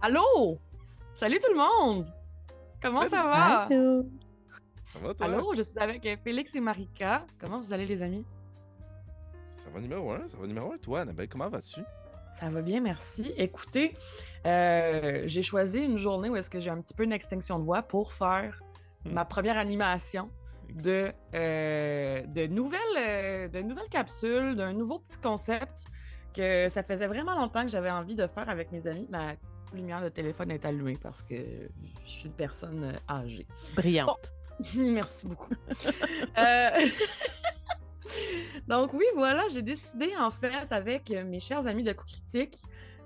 Allô? Salut tout le monde! Comment ça va? Allô. Ça va, toi? Allô, je suis avec euh, Félix et Marika. Comment vous allez, les amis? Ça va numéro un, ça va numéro un. Toi, Annabelle, comment vas-tu? Ça va bien, merci. Écoutez, euh, j'ai choisi une journée où est-ce que j'ai un petit peu une extinction de voix pour faire Hmm. ma première animation de, euh, de, nouvelles, euh, de nouvelles capsules, d'un nouveau petit concept que ça faisait vraiment longtemps que j'avais envie de faire avec mes amis. Ma lumière de téléphone est allumée parce que je suis une personne euh, âgée. Brillante. Merci beaucoup. Euh, Donc oui, voilà, j'ai décidé en fait avec mes chers amis de Coup Critique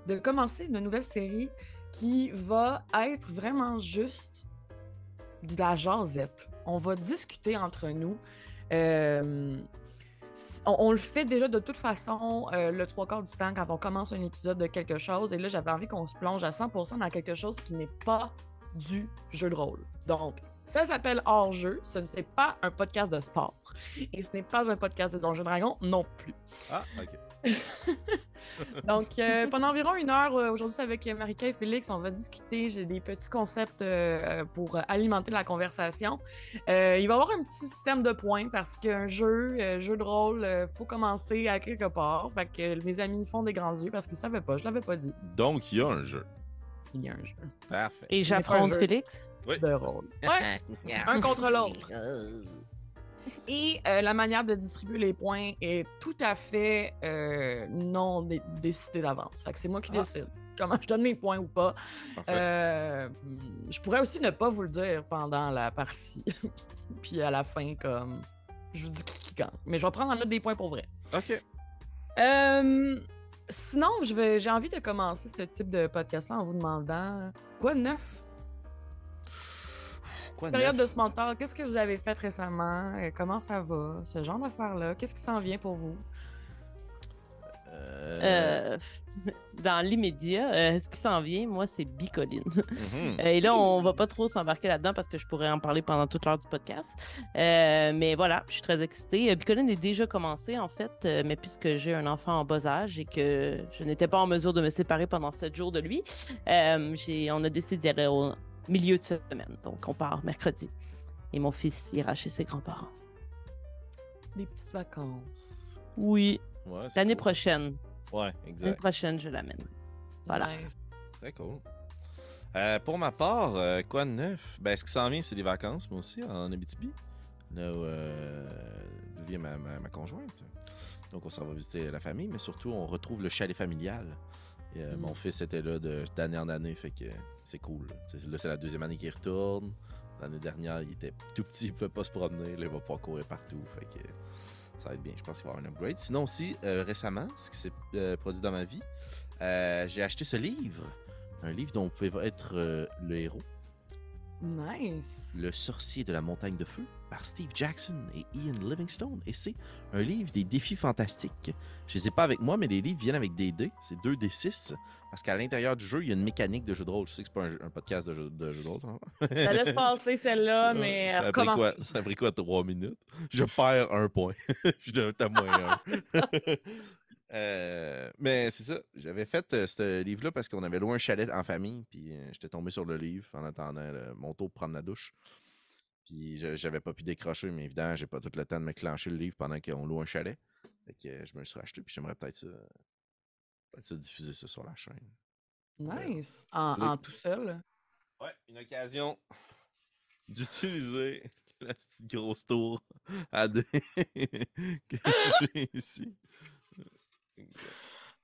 de commencer une nouvelle série qui va être vraiment juste de la jasette. On va discuter entre nous. Euh, on, le fait déjà de toute façon euh, le trois quarts du temps quand on commence un épisode de quelque chose. Et là, j'avais envie qu'on se plonge à 100% dans quelque chose qui n'est pas du jeu de rôle. Donc, ça s'appelle Hors-jeu. Ce n'est pas un podcast de sport. Et ce n'est pas un podcast de Donjons Dragon non plus. Ah, ok. Donc, euh, pendant environ une heure, euh, aujourd'hui, c'est avec Marika et Félix, on va discuter. J'ai des petits concepts euh, pour alimenter la conversation. Euh, il va y avoir un petit système de points parce qu'un jeu, euh, jeu de rôle, il faut commencer à quelque part. Fait que mes amis font des grands yeux parce qu'ils ne savaient pas. Je l'avais pas dit. Donc, il y a un jeu. Il y a un jeu Parfait. Et j'affronte. Félix. de rôle. Ouais, un contre l'autre. Et euh, la manière de distribuer les points est tout à fait euh, non dé- décidée d'avance. C'est moi qui Ah. décide comment je donne mes points ou pas. Euh, je pourrais aussi ne pas vous le dire pendant la partie. Puis à la fin, comme je vous dis qui qui gagne. Mais je vais prendre en note des points pour vrai. Ok. Sinon, j'ai envie de commencer ce type de podcast-là en vous demandant quoi de neuf? Quoi de Période neuf? de small talk, qu'est-ce que vous avez fait récemment? Euh, Comment ça va? Ce genre d'affaires-là. Qu'est-ce qui s'en vient pour vous? Euh, Euh, dans l'immédiat, euh, ce qui s'en vient, moi, c'est Bicoline. mhm. Et là, on va pas trop s'embarquer là-dedans parce que je pourrais en parler pendant toute l'heure du podcast. Euh, mais voilà, je suis très excitée. Bicoline est déjà commencé, en fait, mais puisque j'ai un enfant en bas âge et que je n'étais pas en mesure de me séparer pendant sept jours de lui, euh, j'ai- on a décidé d'y aller au milieu de semaine. Donc, on part mercredi. Et mon fils ira chez ses grands-parents. Des petites vacances. Oui, Ouais, l'année cool. prochaine. Ouais, L'année exact. prochaine, je l'amène. Voilà. Nice. Très cool. Euh, pour ma part, euh, quoi de neuf? Ben, ce qui s'en vient, c'est des vacances, moi aussi, en Abitibi. Là où, euh, vient ma, ma- ma conjointe. Donc, on s'en va visiter la famille, mais surtout, on retrouve le chalet familial. Et, euh, Mm. Mon fils était là de- d'année en année, fait que c'est cool. là. C'est la deuxième année qu'il retourne. L'année dernière, il était tout petit, il pouvait pas se promener. Là, il va pouvoir courir partout. Fait que ça va être bien. Je pense qu'il va y avoir un upgrade. Sinon aussi, euh, récemment, ce qui s'est euh, produit dans ma vie, j'ai acheté ce livre. Un livre dont vous pouvez être le héros. Nice. Le sorcier de la montagne de feu par Steve Jackson et Ian Livingstone. Et c'est un livre des défis fantastiques. Je les ai pas avec moi, mais les livres viennent avec des dés. C'est 2 d 6. Parce qu'à l'intérieur du jeu, il y a une mécanique de jeu de rôle. Je sais que c'est pas un, jeu- un podcast de jeu de, jeu de rôle. hein. Ça laisse passer celle-là, mais ça, a pris quoi, ça a pris quoi, 3 minutes? Je perds un point. Je donne à moins un. Euh, mais c'est ça, j'avais fait euh, ce livre-là parce qu'on avait loué un chalet en famille, puis euh, j'étais tombé sur le livre en attendant le- mon tour pour prendre la douche. Puis je- j'avais pas pu décrocher, mais évidemment, j'ai pas tout le temps de me clencher le livre pendant qu'on loue un chalet. Fait que euh, je me le suis racheté, puis j'aimerais peut-être ça, peut-être ça diffuser ça sur la chaîne. Nice. En tout seul? Ouais, une occasion d'utiliser la petite grosse tour à deux que j'ai ici.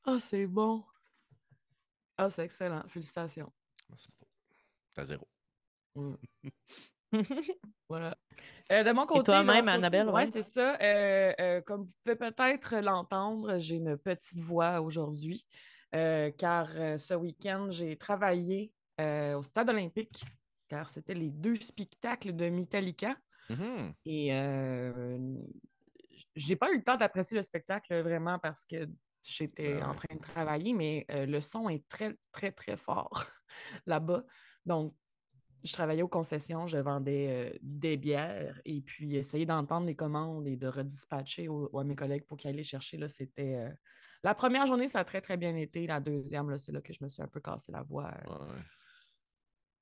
Ah, c'est bon. Ah, c'est excellent. Félicitations. Merci beaucoup. T'as zéro. Mm. Voilà. Euh, de mon côté. toi-même, Annabelle, Ouais, ouais? c'est ça. Euh, euh, comme vous pouvez peut-être l'entendre, j'ai une petite voix aujourd'hui, euh, car euh, ce week-end, j'ai travaillé euh, au Stade olympique, car c'était les deux spectacles de Metallica. Mhm. Et euh, je n'ai pas eu le temps d'apprécier le spectacle vraiment parce que j'étais Ben en train de travailler, mais euh, le son est très, très, très fort là-bas. Donc, je travaillais aux concessions, je vendais euh, des bières et puis essayer d'entendre les commandes et de redispatcher au- à mes collègues pour qu'ils aillent les chercher, là, c'était euh, La première journée, ça a très, très bien été. La deuxième, là, c'est là que je me suis un peu cassé la voix. Ouais.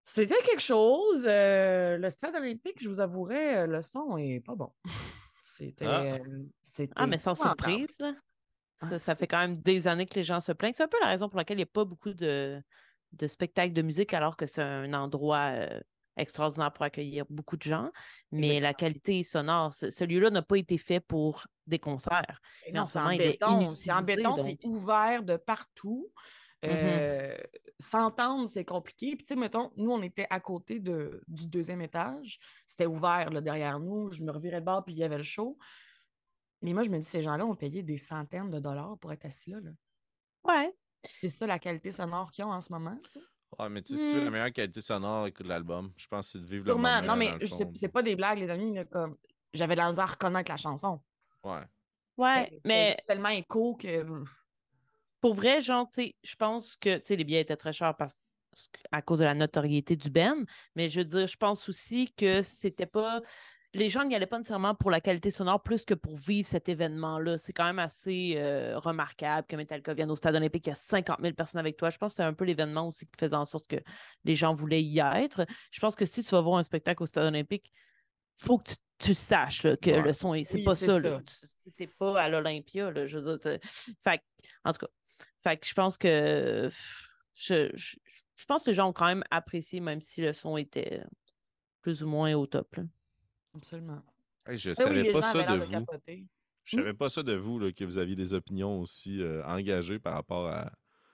C'était quelque chose. le stade olympique, je vous avouerai, le son est pas bon. C'était. Ah. euh, c'était Ah, mais sans surprise, là. Ah, Ça, ça fait quand même des années que les gens se plaignent. C'est un peu la raison pour laquelle il n'y a pas beaucoup de, de spectacles de musique, alors que c'est un endroit euh, extraordinaire pour accueillir beaucoup de gens. Mais la qualité sonore, ce, ce lieu-là n'a pas été fait pour des concerts. Mais Non, ce c'est en en béton, c'est ouvert de partout. Mhm. Euh, S'entendre, c'est compliqué. Puis, tu sais, mettons, nous, on était à côté de, du deuxième étage. C'était ouvert là, derrière nous. Je me revirais de bord, puis il y avait le show. Mais moi, je me dis, ces gens-là ont payé des centaines de dollars pour être assis là. là. Ouais. C'est ça la qualité sonore qu'ils ont en ce moment. tu sais. Ouais, mais tu sais, si tu veux la meilleure qualité sonore, écoute l'album. Je pense que c'est de vivre le Sûrement. moment. Non, mais le c'est pas des blagues, les amis. là, comme... J'avais de la misère à reconnaître la chanson. Ouais. Ouais, mais c'était tellement écho que. Pour vrai, genre, tu sais, je pense que, tu sais, les billets étaient très chers parce à cause de la notoriété du Ben, mais je veux dire, je pense aussi que c'était pas. Les gens n'y allaient pas nécessairement pour la qualité sonore plus que pour vivre cet événement-là. C'est quand même assez euh, remarquable que Metallica vienne au Stade olympique, il y a 50 000 personnes avec toi. Je pense que c'est un peu l'événement aussi qui faisait en sorte que les gens voulaient y être. Je pense que si tu vas voir un spectacle au Stade olympique, faut que tu, tu saches là, que Ouais. le son, est- c'est Oui, pas ça. ça. C'est pas à l'Olympia. là, Je veux dire, t'as- fait, que- en tout cas, fait que je pense que je, je, je pense que les gens ont quand même apprécié, même si le son était plus ou moins au top. là. Absolument. Hey, je Ben oui, savais pas ça de vous. capoter. Je savais pas ça de vous, là, que vous aviez des opinions aussi euh, engagées par rapport à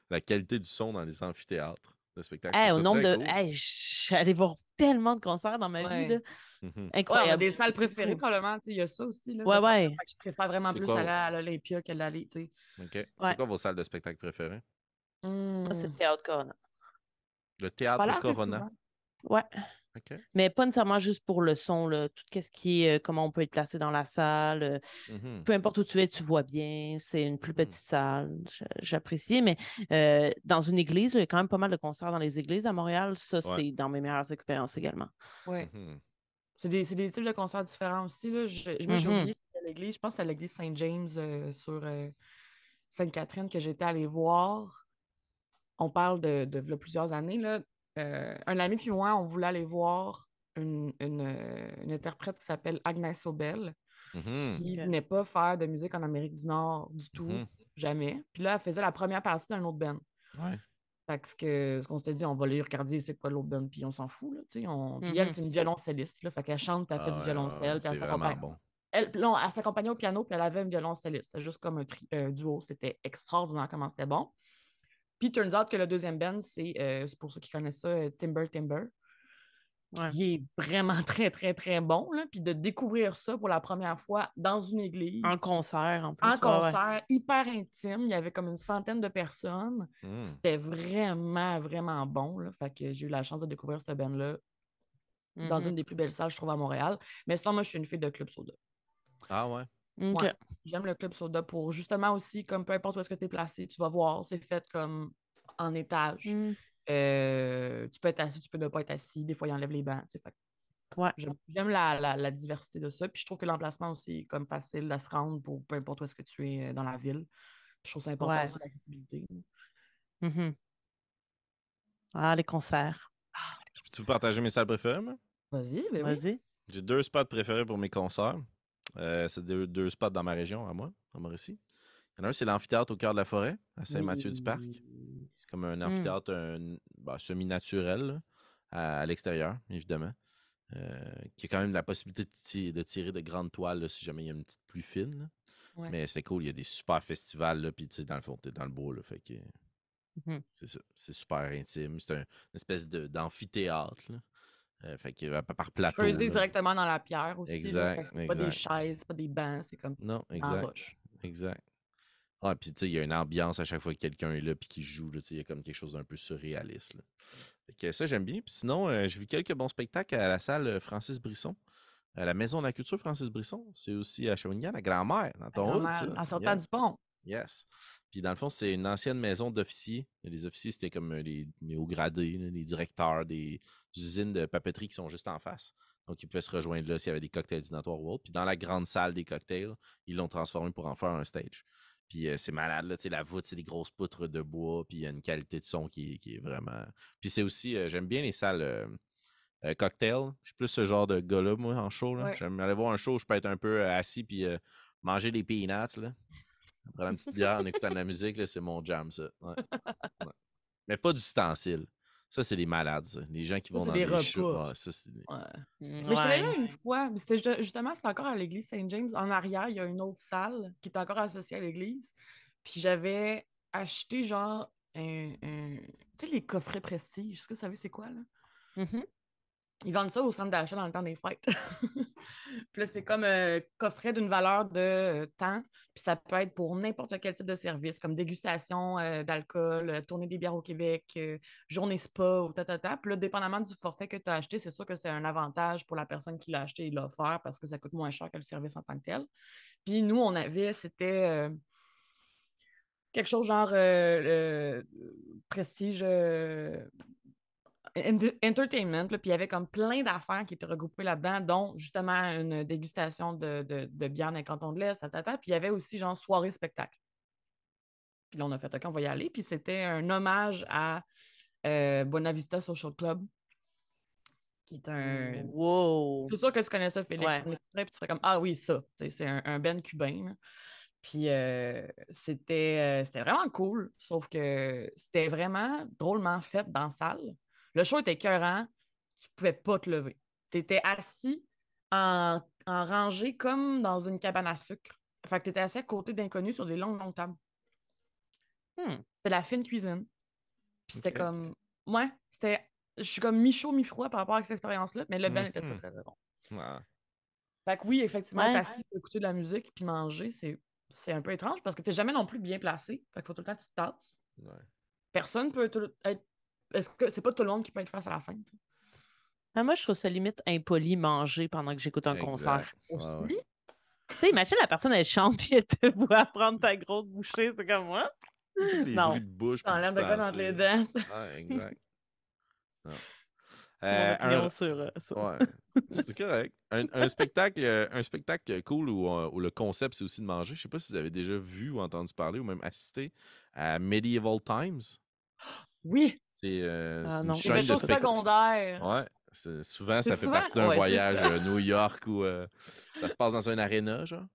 la qualité du son dans les amphithéâtres de spectacle. Hey, Je au nombre de. cool. Hey, je suis allée voir tellement de concerts dans ma Ouais. vie. Là. Mhm. Ouais, on a Incroyable. des salles préférées, probablement. Il y a ça aussi. Là, Ouais, ouais. fait je préfère vraiment C'est plus quoi, aller à l'Olympia que d'aller. OK. Ouais. C'est quoi vos salles de spectacle préférées? Moi, c'est le Théâtre Corona. Le théâtre Corona. souvent. Ouais. Mais pas nécessairement juste pour le son, là. tout ce qui est euh, comment on peut être placé dans la salle. euh, Mhm. peu importe où tu es, tu vois bien. C'est une plus Mhm. petite salle. J- J'apprécie. Mais euh, dans une église, il y a quand même pas mal de concerts dans les églises à Montréal. Ça, Ouais. c'est dans mes meilleures expériences également. Ouais. Mhm. C'est des, c'est des types de concerts différents aussi. Là. Je, je- oublié l'église. Je pense que c'est à l'église Saint-James euh, sur euh, Sainte-Catherine que j'étais allée voir. On parle de, de, v'là plusieurs années. Là. Euh, un ami puis moi, on voulait aller voir une, une, euh, une interprète qui s'appelle Agnès Obel, Mhm. qui Ok. venait pas faire de musique en Amérique du Nord du tout, Mhm. jamais. Puis là, elle faisait la première partie d'un autre band. Ouais. Fait que ce qu'on s'était dit, on va aller regarder c'est quoi l'autre band, puis on s'en fout. Là. Puis elle, Mhm. c'est une violoncelliste. Là, fait qu'elle chante, puis elle fait Ah du ouais, violoncelle, puis elle c'est vraiment s'accompagne. bon. Elle, là, elle s'accompagnait au piano, puis elle avait une violoncelliste. C'est juste comme un tri- euh, duo. C'était extraordinaire comment c'était bon. Puis, turns out que le deuxième band, c'est, euh, c'est pour ceux qui connaissent ça, euh, Timber Timber, Ouais. qui est vraiment très, très, très bon. Là. Puis de découvrir ça pour la première fois dans une église, En concert, en plus. en ouais, ouais. concert, hyper intime. Il y avait comme une centaine de personnes. Mhm. C'était vraiment, vraiment bon. Là. Fait que j'ai eu la chance de découvrir ce band-là dans Mhm. une des plus belles salles, je trouve, à Montréal. Mais sinon, moi, je suis une fille de Club Soda. Ah ouais? Ouais. J'aime le Club Soda pour justement aussi, comme peu importe où est-ce que tu es placé, tu vas voir, c'est fait comme en étage. Mm. Euh, tu peux être assis, tu peux ne pas être assis. Des fois, ils enlèvent les bancs. tu sais. Fait Ouais. J'aime j'aime la, la- la diversité de ça. Puis je trouve que l'emplacement aussi est comme facile à se rendre pour peu importe où est-ce que tu es euh, dans la ville. Puis je trouve ça important Ouais. aussi, l'accessibilité. Mhm. Ah, les concerts. Je peux-tu vous partager mes salles préférées, moi? Vas-y, ben oui. Vas-y. J'ai deux spots préférés pour mes concerts. Euh, c'est deux, deux spots dans ma région, à moi, en Mauricie. Il y en a un, c'est l'amphithéâtre au cœur de la forêt, à Saint-Mathieu-du-Parc. C'est comme un Hmm. amphithéâtre un- bah, semi-naturel, à, à l'extérieur, évidemment. Euh, qui a quand même la possibilité de, ti- de tirer de grandes toiles là, si jamais il y a une petite pluie fine. Ouais. Mais c'est cool, il y a des super festivals, là, puis tu sais, dans le fond, t'es dans le là, fait que Mhm. c'est ça. C'est super intime. C'est un- une espèce de- d'amphithéâtre. Euh, fait que par plateau. Creuser directement dans la pierre aussi. Exact, C'est pas des chaises, c'est pas des bancs, c'est comme Non, exact. roche. Exact. Ouais, puis tu sais, il y a une ambiance à chaque fois que quelqu'un est là puis qu'il joue. là, tu sais, Il y a comme quelque chose d'un peu surréaliste. Là. Fait que ça, j'aime bien. Puis sinon, euh, j'ai vu quelques bons spectacles à la salle euh, Francis Brisson. À la Maison de la Culture Francis Brisson. C'est aussi à Shawinigan, la grand-mère, dans ton Vraiment, ça. En sortant du pont. Yes. Puis dans le fond, c'est une ancienne maison d'officiers. Les officiers, c'était comme euh, les, les hauts gradés, les directeurs des usines de papeterie qui sont juste en face. Donc, ils pouvaient se rejoindre là s'il y avait des cocktails dînatoires ou autres. Puis dans la grande salle des cocktails, ils l'ont transformé pour en faire un stage. Puis euh, c'est malade, là, tu sais, la voûte, c'est des grosses poutres de bois, puis il y a une qualité de son qui, qui est vraiment... Puis c'est aussi, euh, j'aime bien les salles euh, euh, cocktail. Je suis plus ce genre de gars-là, moi, en show. là. Ouais. J'aime aller voir un show, je peux être un peu assis, puis manger des peanuts, là. Prendre une petite bière en écoutant de la musique, là, c'est mon jam, ça. Ouais. Ouais. Mais pas d'ustensiles. Ça, c'est les malades, ça. Les gens qui Ça, vont dans shows. repas. Ouais, ça, Ouais. Mm, Mais je suis là une fois. mais C'était ju- justement, c'était encore à l'église Saint-James. En arrière, il y a une autre salle qui est encore associée à l'église. Puis j'avais acheté genre un. un- Tu sais, les coffrets prestige. Est-ce que vous savez c'est quoi, là? Mhm. Ils vendent ça au centre d'achat dans le temps des fêtes. puis là, c'est comme un coffret d'une valeur de euh, temps. Puis ça peut être pour n'importe quel type de service, comme dégustation euh, d'alcool, euh, tournée des bières au Québec, euh, journée spa ou ta, ta, ta. Puis là, dépendamment du forfait que tu as acheté, c'est sûr que c'est un avantage pour la personne qui l'a acheté et l'a offert parce que ça coûte moins cher que le service en tant que tel. Puis nous, on avait, c'était euh, quelque chose genre euh, prestige euh, entertainment. puis il y avait comme plein d'affaires qui étaient regroupées là-dedans, dont justement une dégustation de, de, de bière dans les cantons de l'Est. Puis il y avait aussi genre soirée spectacle. Puis là, on a fait OK, on va y aller. Puis c'était un hommage à euh, Bonavista Social Club, qui est un. Wow. C'est sûr que tu connais ça, Félix. Ouais. Puis tu fais comme Ah oui, ça. C'est un, un band cubain. là. Puis euh, c'était euh, c'était vraiment cool, sauf que c'était vraiment drôlement fait dans la salle. Le show était écœurant, tu pouvais pas te lever. Tu étais assis en, en rangée comme dans une cabane à sucre. Fait que tu étais assis à côté d'inconnus sur des longues, longues tables. Hmm. C'était la fine cuisine. Puis c'était comme. Ouais, c'était. Je suis comme mi-chaud, mi-froid par rapport à cette expérience-là, mais le band était très, très, très bon. Ouais. Fait que oui, effectivement, Ouais. être assis pour écouter de la musique puis manger, c'est, c'est un peu étrange parce que t'es jamais non plus bien placé. Fait qu'il faut tout le temps que tu te tasses. Ouais. Personne peut être. Est-ce que c'est pas tout le monde qui peut être face à la scène? tu sais? Ah, moi, je trouve ça limite impoli manger pendant que j'écoute un Exact. concert. Aussi? ouais. Tu sais, imagine la personne, elle chante puis elle te voit prendre ta grosse bouchée. C'est comme moi. Les Non. bruits de bouche. de quoi dans les dents. Ouais, exact. Non. Euh, un- sur euh, ça. Ouais, c'est correct. Un, un spectacle, euh, un spectacle cool où, euh, où le concept c'est aussi de manger. Je sais pas si vous avez déjà vu ou entendu parler ou même assisté à Medieval Times. Oui, C'est euh, Ah une chaîne de secondaires. Ouais, souvent ça fait souvent- partie d'un ouais, voyage à New York où euh, ça se passe dans un aréna, genre.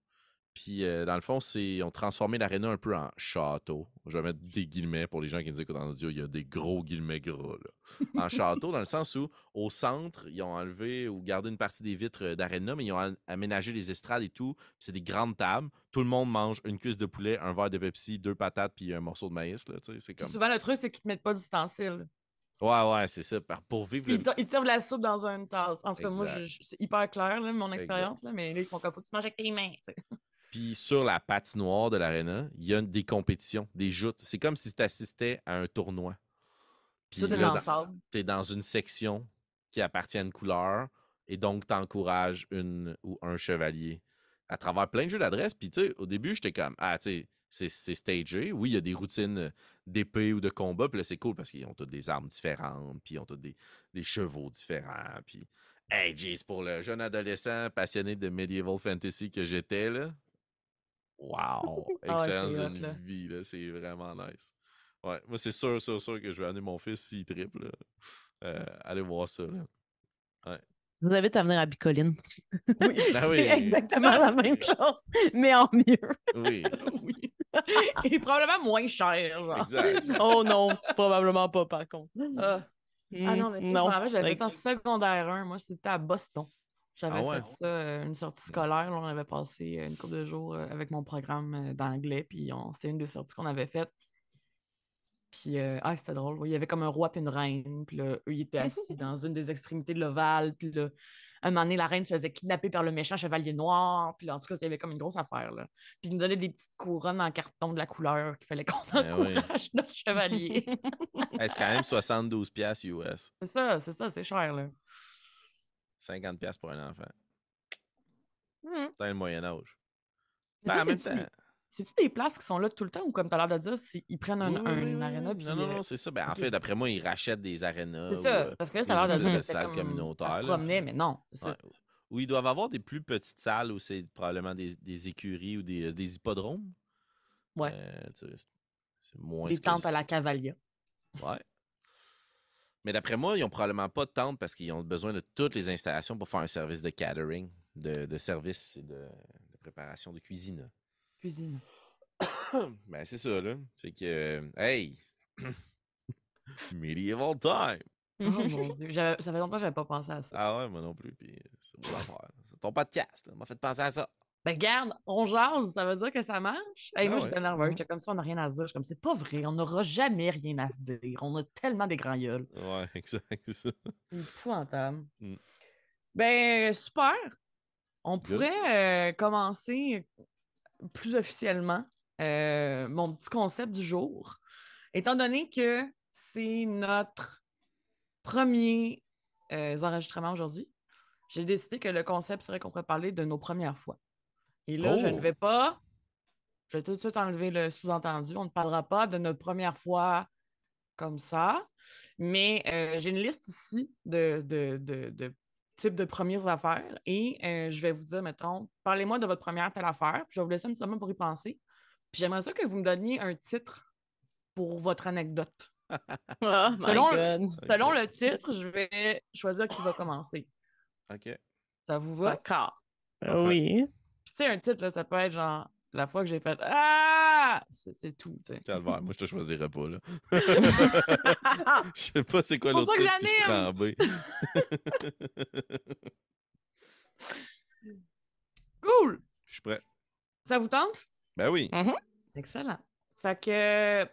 Puis euh, dans le fond, c'est ont transformé l'aréna un peu en château. Je vais mettre des guillemets pour les gens qui nous écoutent en audio. Il y a des gros guillemets gras là. En château, dans le sens où au centre, ils ont enlevé ou gardé une partie des vitres euh, d'aréna, mais ils ont aménagé les estrades et tout. C'est des grandes tables. Tout le monde mange une cuisse de poulet, un verre de Pepsi, deux patates puis un morceau de maïs. Là, comme... souvent, le truc, c'est qu'ils te mettent pas d'ustensiles. Ouais, ouais, c'est ça. Pour vivre Puis le... ils, ils servent la soupe dans une tasse. En tout cas, moi, c'est hyper clair, là, mon expérience, là, mais là, ils font comme faut que tu manges avec tes mains. Puis sur la patinoire de l'aréna, il y a des compétitions, des joutes. C'est comme si tu assistais à un tournoi. Puis Tout est là, dans dans- le sable. t'es dans une section qui appartient à une couleur et donc t'encourages une ou un chevalier à travers plein de jeux d'adresse. Puis tu sais, au début, j'étais comme, ah, tu sais, c'est- c'est stagé. Oui, il y a des routines d'épée ou de combat. Puis là, c'est cool parce qu'ils ont toutes des armes différentes. Puis ils ont tous des, des chevaux différents. Puis, hey, jeez, pour le jeune adolescent passionné de medieval fantasy que j'étais, là. Wow! Ah ouais, Expérience c'est hot, d'une vie, là. C'est vraiment nice. Ouais, moi, c'est sûr, sûr, sûr que je vais amener mon fils s'il triple. Euh, allez voir ça, là. Je vous invite à venir à Bicoline. Oui. Ah oui. C'est exactement la même chose, mais en mieux. Oui, oui. Et probablement moins cher, genre. exact. Oh non, probablement pas, par contre. Ah. Ah non, mais c'est pas, je me rappelle, j'avais fait ça en secondaire 1. Moi, c'était à Boston. J'avais Ah ouais? fait ça, une sortie scolaire. là, on avait passé une couple de jours avec mon programme d'anglais. Puis c'était une des sorties qu'on avait faites. Puis, euh, ah, c'était drôle. Il y avait comme un roi puis une reine. Puis là, eux, ils étaient assis dans une des extrémités de l'ovale. Puis là, un moment donné, la reine se faisait kidnapper par le méchant chevalier noir. Puis là, en tout cas, il y avait comme une grosse affaire. Là. Puis ils nous donnaient des petites couronnes en carton de la couleur qu'il fallait qu'on Ben oui. encourage notre chevalier. Hey, c'est quand même 72$ piastres US. c'est ça, c'est ça, c'est cher, là. 50$ piastres pour un enfant. hmm. Dans le Moyen-Âge. Ben, c'est-tu des- des places qui sont là tout le temps ou comme tu as l'air de dire, ils prennent un, Oui, un oui, aréna puis Non, non, euh, non, c'est ça. Ben, en fait, d'après moi, ils rachètent des arénas. c'est ça. euh, Parce que là, ça des a l'air de dire salles comme communautaires, ça se là. mais non. Ouais. Ou ils doivent avoir des plus petites salles où c'est probablement des, des écuries ou des, des hippodromes. Ouais. Euh, c'est- moins que tentes à la Cavalia. Ouais. Mais d'après moi, ils ont probablement pas de tente parce qu'ils ont besoin de toutes les installations pour faire un service de catering, de, de service et de, de préparation de cuisine. Cuisine. ben, c'est ça, là. C'est que, hey! Medieval time! Oh mon Dieu. Ça fait longtemps que j'avais pas pensé à ça. Ah ouais, moi non plus. Puis c'est l'affaire. C'est ton podcast, m'a fait penser à ça. Ben, garde, on jase, ça veut dire que ça marche? Hey, Ah moi, ouais. j'étais nerveuse. J'étais comme ça, on n'a rien à se dire. Je suis comme, c'est pas vrai, on n'aura jamais rien à se dire. On a tellement des grands gueules. Ouais, exact, c'est ça. C'est épouvantable. Mm. Ben, super. On Good. pourrait euh, commencer plus officiellement euh, mon petit concept du jour. Étant donné que c'est notre premier euh, enregistrement aujourd'hui, j'ai décidé que le concept serait qu'on pourrait parler de nos premières fois. Et là, je ne Oh. vais pas. Je vais tout de suite enlever le sous-entendu. On ne parlera pas de notre première fois comme ça. Mais euh, j'ai une liste ici de, de, de, de types de premières affaires. Et euh, je vais vous dire, mettons, parlez-moi de votre première telle affaire. Puis je vais vous laisser un petit moment pour y penser. Puis j'aimerais ça que vous me donniez un titre pour votre anecdote. Oh Selon- God. Selon le titre, je vais choisir qui va commencer. OK. Ça vous va? D'accord. Oui. Puis tu sais, un titre, là, ça peut être genre la fois que j'ai fait Ah! C'est tout, tu sais. Calvaire, moi je te choisirais pas, là. Je sais pas c'est quoi Pour l'autre ça que titre, je B. Cool! Je suis prêt. Ça vous tente? Ben oui. Excellent. Fait que,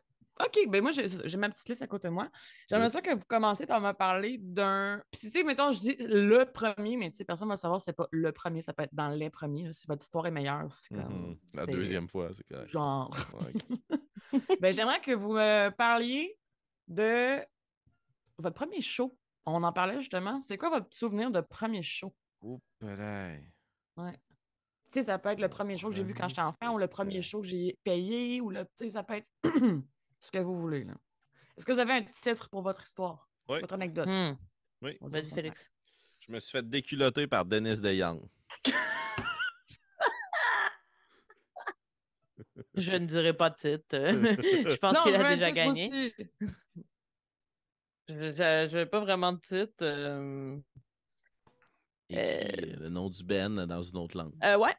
OK, ben moi, j'ai ma petite liste à côté de moi. J'aimerais Oui. ça que vous commenciez par me parler d'un. Puis, tu sais, mettons, je dis le premier, mais tu sais, personne ne va savoir si c'est pas le premier, ça peut être dans les premiers. là, si votre histoire est meilleure, c'est comme. Mhm. La deuxième fois, c'est correct. Genre. Ouais, ok. ben, j'aimerais que vous me parliez de votre premier show. On en parlait justement. C'est quoi votre souvenir de premier show? Oups, là. Tu sais, ça peut être le premier show que j'ai vu quand j'étais enfant ou le premier show que j'ai payé ou le. Tu sais, ça peut être ce que vous voulez. là. Est-ce que vous avez un titre pour votre histoire? Oui. Votre anecdote? Hmm. Oui. On va. Félix. Je me suis fait déculotter par Dennis DeYoung. Je ne dirai pas de titre. je pense Non, qu'il a déjà gagné. aussi. Je n'ai pas vraiment de titre. euh, Écrit euh, le nom du Ben dans une autre langue. euh, ouais.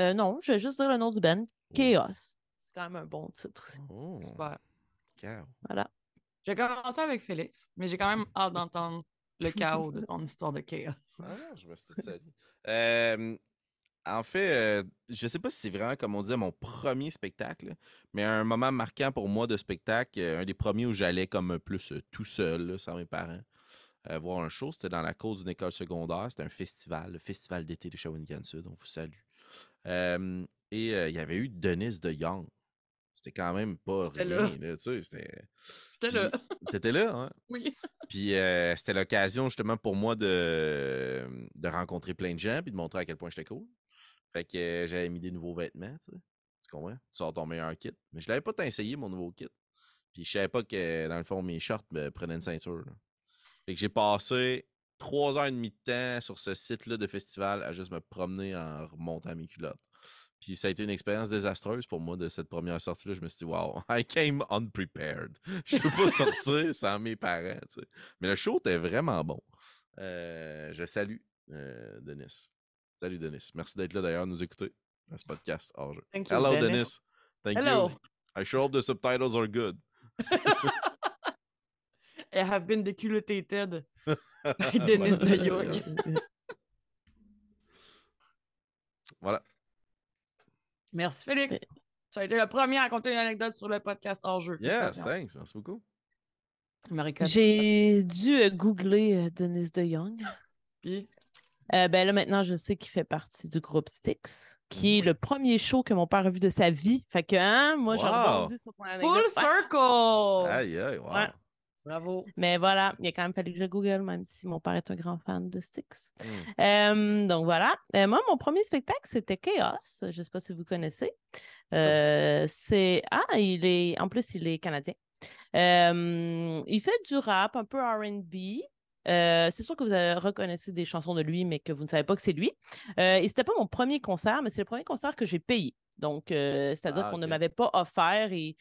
Euh, non, je vais juste dire le nom du band. Oh. Chaos. C'est quand même un bon titre aussi. Oh, Super. Cow. Voilà. J'ai commencé avec Félix, mais j'ai quand même hâte d'entendre le chaos de ton histoire de chaos. Ah je me suis tout sali. Euh, en fait, euh, je sais pas si c'est vraiment, comme on disait, mon premier spectacle, mais un moment marquant pour moi de spectacle, euh, un des premiers où j'allais comme plus euh, tout seul, là, sans mes parents, euh, voir un show. C'était dans la cour d'une école secondaire. C'était un festival, le festival d'été de Shawinigan Sud. On vous salue. Euh, et euh, il y avait eu Denise de Young. C'était quand même pas rien, là. là, tu sais. c'était- J'étais là. T'étais là, hein? Oui. Puis euh, c'était l'occasion justement pour moi de, de rencontrer plein de gens puis de montrer à quel point j'étais cool. Fait que euh, j'avais mis des nouveaux vêtements, tu sais. Tu comprends? Tu sors ton meilleur kit. Mais je l'avais pas essayé, mon nouveau kit. Puis je savais pas que, dans le fond, mes shorts me prenaient une ceinture. là. Fait que j'ai passé trois heures et demie de temps sur ce site-là de festival à juste me promener en remontant mes culottes. Puis ça a été une expérience désastreuse pour moi de cette première sortie-là. Je me suis dit, wow, I came unprepared. Je peux pas sortir sans mes parents, tu sais. Mais le show était vraiment bon. Euh, je salue euh, Denis. Salut Denis. Merci d'être là d'ailleurs, nous écouter à ce podcast hors jeu. Thank you, Hello Dennis. Dennis. Thank Hello. you. I sure hope the subtitles are good. I have been deculotted by Dennis de Young. Voilà. Merci, Félix. Tu as été le premier à raconter une anecdote sur le podcast hors jeu. Yes, thanks. Merci beaucoup. J'ai dû euh, googler euh, Dennis de Young. Puis, Euh, ben là, maintenant, je sais qu'il fait partie du groupe Styx, qui est le premier show que mon père a vu de sa vie. Fait que, hein, moi, Wow. rebondis sur ton anecdote. Full circle! Aïe, aïe, wow. Ouais. Bravo. Mais voilà, il a quand même fallu que je google, même si mon père est un grand fan de Styx. Mm. Euh, donc voilà. Euh, moi, mon premier spectacle, c'était Chaos. Je ne sais pas si vous connaissez. Euh, c'est Ah, il est. En plus, il est canadien. Il fait du rap, un peu RB. C'est sûr que vous reconnaissez des chansons de lui, mais que vous ne savez pas que c'est lui. Et c'était pas mon premier concert, mais c'est le premier concert que j'ai payé. Donc, euh, c'est-à-dire Ah, qu'on ne m'avait pas offert et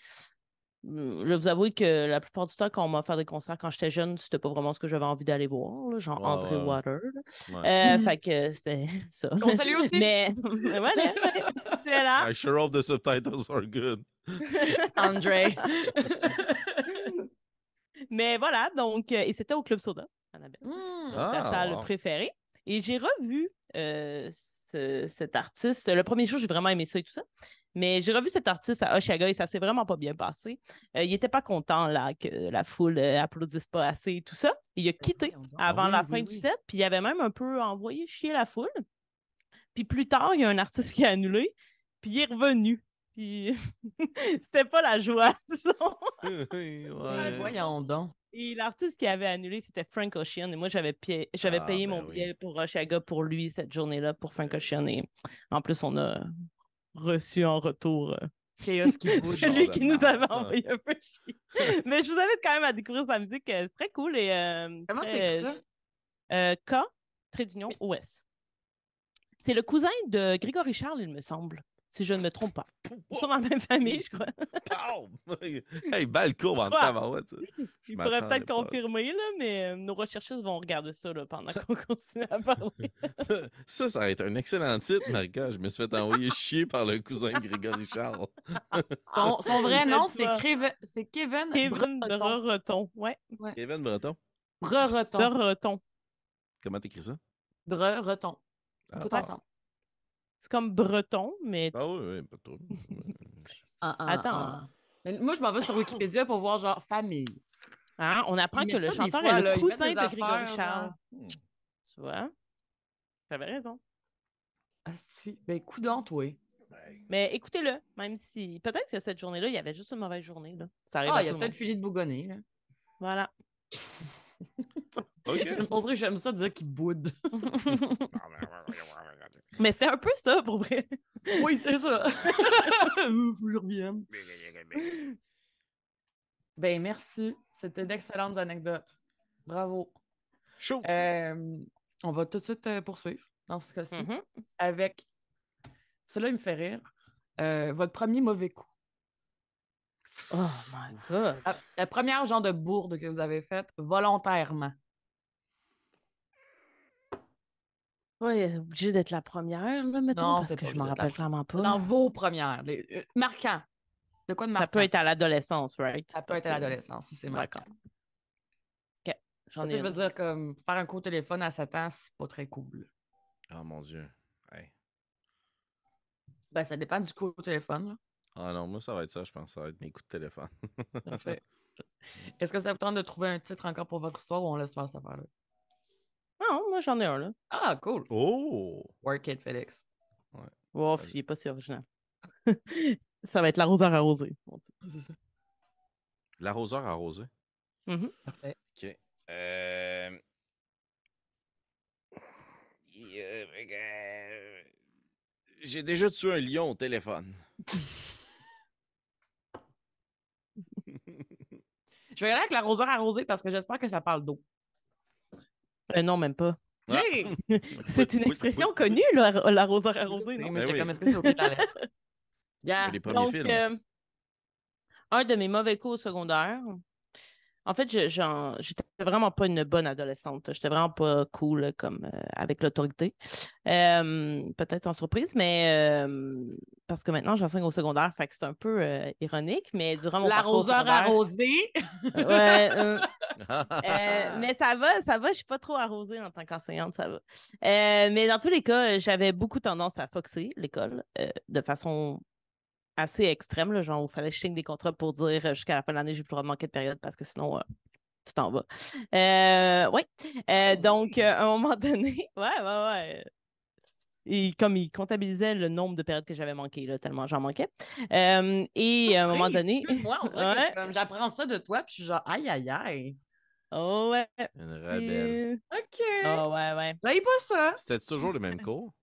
je vais vous avouer que la plupart du temps, quand on m'a offert des concerts quand j'étais jeune, c'était pas vraiment ce que j'avais envie d'aller voir, là, genre André. Water. Ouais. Euh, fait que c'était ça. Qu'on salue aussi? Mais voilà, tu es là. I sure hope the subtitles are good. André. Mais voilà, donc, et c'était au Club Soda, Annabelle. Hmm. Ah, ta salle wow. préférée. Et j'ai revu euh, ce- cet artiste. Le premier jour, j'ai vraiment aimé ça et tout ça. Mais j'ai revu cet artiste à Oshaga et ça s'est vraiment pas bien passé. Euh, il était pas content là, que la foule euh, applaudisse pas assez et tout ça. Il a quitté voyons donc. avant Ah oui, la oui, fin du set, puis il avait même un peu envoyé chier la foule. Puis plus tard, il y a un artiste qui a annulé, puis il est revenu. Puis c'était pas la joie, disons. ouais. Voyons donc. Et l'artiste qui avait annulé, c'était Frank Ocean. Et moi, j'avais pi- j'avais Ah, payé ben mon oui. billet pour Oshaga pour lui cette journée-là, pour Frank Ocean. Et en plus, on a reçu en retour euh, Chaos qui bouge. celui qui nous avait envoyé un peu chier. Mais je vous invite quand même à découvrir sa musique. euh, C'est très cool. Et, euh, Comment écris ça? euh, K, trait d'union, OS. C'est le cousin de Grégory Charles, il me semble, si je ne me trompe pas. Ils sont dans la même famille, je crois. Hey, belle courbe en ça. Je Il pourrait peut-être confirmer, là, mais euh, nos recherchistes vont regarder ça là, pendant qu'on continue à parler. Ça, ça va être un excellent titre, Marika. Je me suis fait envoyer chier par le cousin de Grégory Charles. Son, son vrai nom, c'est. Kevin, c'est Kevin, Kevin Breton. Breton. Ouais, Kevin Breton? Breton. Breton. Comment t'écris ça? Breton. Ah, Tout ah. ensemble. C'est comme Breton, mais Ah oui, oui, pas trop. Ah, ah, Attends. ah. Mais moi, je m'en vais sur Wikipédia pour voir genre famille. hein, on apprend que le chanteur fois, est le cousin de Grégory affaires, Charles. Hmm. Tu vois? J'avais raison. Ah, si. Ben, coudon, toi. Mais écoutez-le, même si. Peut-être que cette journée-là, il y avait juste une mauvaise journée. Là. Ça arrive Ah, à il a tout le peut-être fini de bougonner. Là. Voilà. Je me que j'aime ça dire qu'il boude. Mais c'était un peu ça pour vrai. oui, c'est ça. Faut que je revienne? Ben, merci. C'était d'excellentes anecdotes. Bravo. Chaud! Euh, on va tout de suite euh, poursuivre dans ce cas-ci Mhm. avec. Cela, il me fait rire. Euh, votre premier mauvais coup. Oh my god. La, la première genre de bourde que vous avez faite volontairement. Ouais, obligé d'être la première, là, mettons, Non, parce que je m'en rappelle clairement pas. Dans vos premières. les- euh, marquant. De quoi de marquant? Ça peut être à l'adolescence, right? Ça peut Parce être à l'adolescence, si c'est marquant. D'accord. OK. J'en ai je veux dire, comme faire un coup au téléphone à 7 ans, c'est pas très cool. Oh mon dieu. Hey. Ben, ça dépend du coup au téléphone. là. Ah non, moi, ça va être ça, je pense. Ça va être mes coups de téléphone. Parfait. Est-ce que ça vous tente de trouver un titre encore pour votre histoire ou on laisse faire cette affaire-là? Non, moi, j'en ai un, là. Ah, cool. Oh! Work it, Félix. Wow, Vas-y. il est pas si original. ça va être l'arroseur arrosé. Dieu. C'est ça. L'arroseur arrosé. Mhm. Parfait. OK. Euh... J'ai déjà tué un lion au téléphone. Je vais y aller avec l'arroseur arrosé parce que j'espère que ça parle d'eau. Euh, non, même pas. Ah. Hey! C'est une expression connue, l'arroseur arrosé, sais, non? mais Ben j'étais oui. comme, est-ce que c'est au pied de la lettre? Yeah. Les premiers Donc, films. euh, un de mes mauvais coups au secondaire. En fait, j'étais vraiment pas une bonne adolescente. J'étais vraiment pas cool comme euh, avec l'autorité. Euh, Peut-être en surprise, mais euh, parce que maintenant j'enseigne au secondaire, fait que c'est un peu euh, ironique, mais durant mon L'arroseur arrosé. Ouais, euh, euh, mais ça va, ça va, je suis pas trop arrosée en tant qu'enseignante, ça va. Euh, mais dans tous les cas, j'avais beaucoup tendance à foxer l'école euh, de façon assez extrême, là, genre, il fallait que je signe des contrats pour dire jusqu'à la fin de l'année, j'ai plus le droit de manquer de période parce que sinon, euh, tu t'en vas. Euh, oui. Euh, donc, euh, à un moment donné, ouais, ouais, ouais. Et comme il comptabilisait le nombre de périodes que j'avais manquées, là, tellement j'en manquais. Euh, et à un moment donné. Moi, on que Ouais. j'apprends ça de toi, puis je suis genre, aïe, aïe, aïe. Oh, ouais. Une rebelle. et- OK. Oh, ouais, ouais. Là, pas ça. C'était toujours le même cours?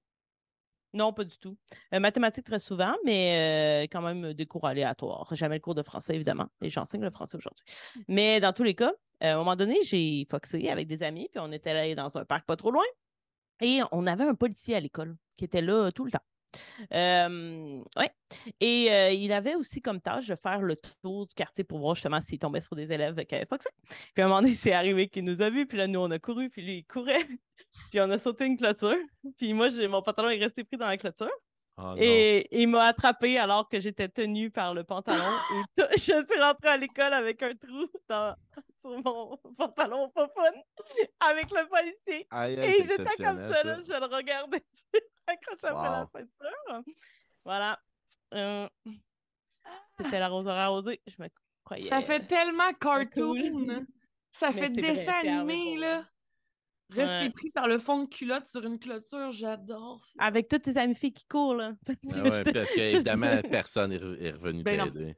Non, pas du tout. Euh, mathématiques très souvent, mais euh, quand même des cours aléatoires. Jamais le cours de français, évidemment. Et j'enseigne le français aujourd'hui. Mais dans tous les cas, euh, à un moment donné, j'ai foxé avec des amis, puis on était allé dans un parc pas trop loin. Et on avait un policier à l'école qui était là tout le temps. Euh, ouais. Et euh, il avait aussi comme tâche de faire le tour du quartier pour voir justement s'il tombait sur des élèves qui avaient foxé. Puis à un moment donné, c'est arrivé qu'il nous a vus, puis là, nous, on a couru, puis lui, il courait. puis on a sauté une clôture. Puis moi, j'ai mon pantalon est resté pris dans la clôture. Ah. Et il m'a attrapé alors que j'étais tenue par le pantalon. et je suis rentrée à l'école avec un trou dans, sur mon pantalon fun avec le policier. Aïe, aïe, Et j'étais comme exceptionnel, ça, là, je le regardais accroché après la ceinture. Voilà. Euh, C'était l'arroseur arrosé. Je me croyais. Ça fait tellement cartoon. cool. Ça Mais fait vrai, dessin animé, là. Rester Ouais. pris par le fond de culotte sur une clôture, j'adore ça. Avec toutes tes amies filles qui courent, là. Parce que Ah ouais, parce que évidemment, personne est, re- est revenu Ben non. t'aider.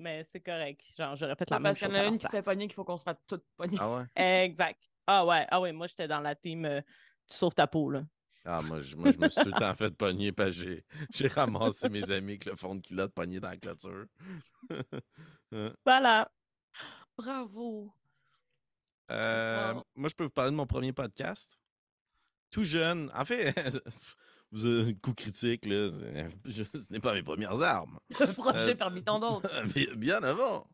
Mais c'est correct. Genre, j'aurais fait la Ah, même parce qu'il chose. y en a une qui se fait pogner qu'il faut qu'on se fasse toutes pogner. Ah ouais? Exact. Ah ouais, ah ouais, moi j'étais dans la team euh, tu sauves ta peau là. Ah, moi, je, moi, je me suis tout le temps fait pogner parce que j'ai- ramassé mes amis avec le fond de culotte pogné dans la clôture. Hein? Voilà. Bravo. Euh, Wow. Moi, je peux vous parler de mon premier podcast. Tout jeune. En fait, vous avez un coup critique, là. Ce n'est pas mes premières armes. Un projet Euh, parmi tant d'autres. Bien- avant.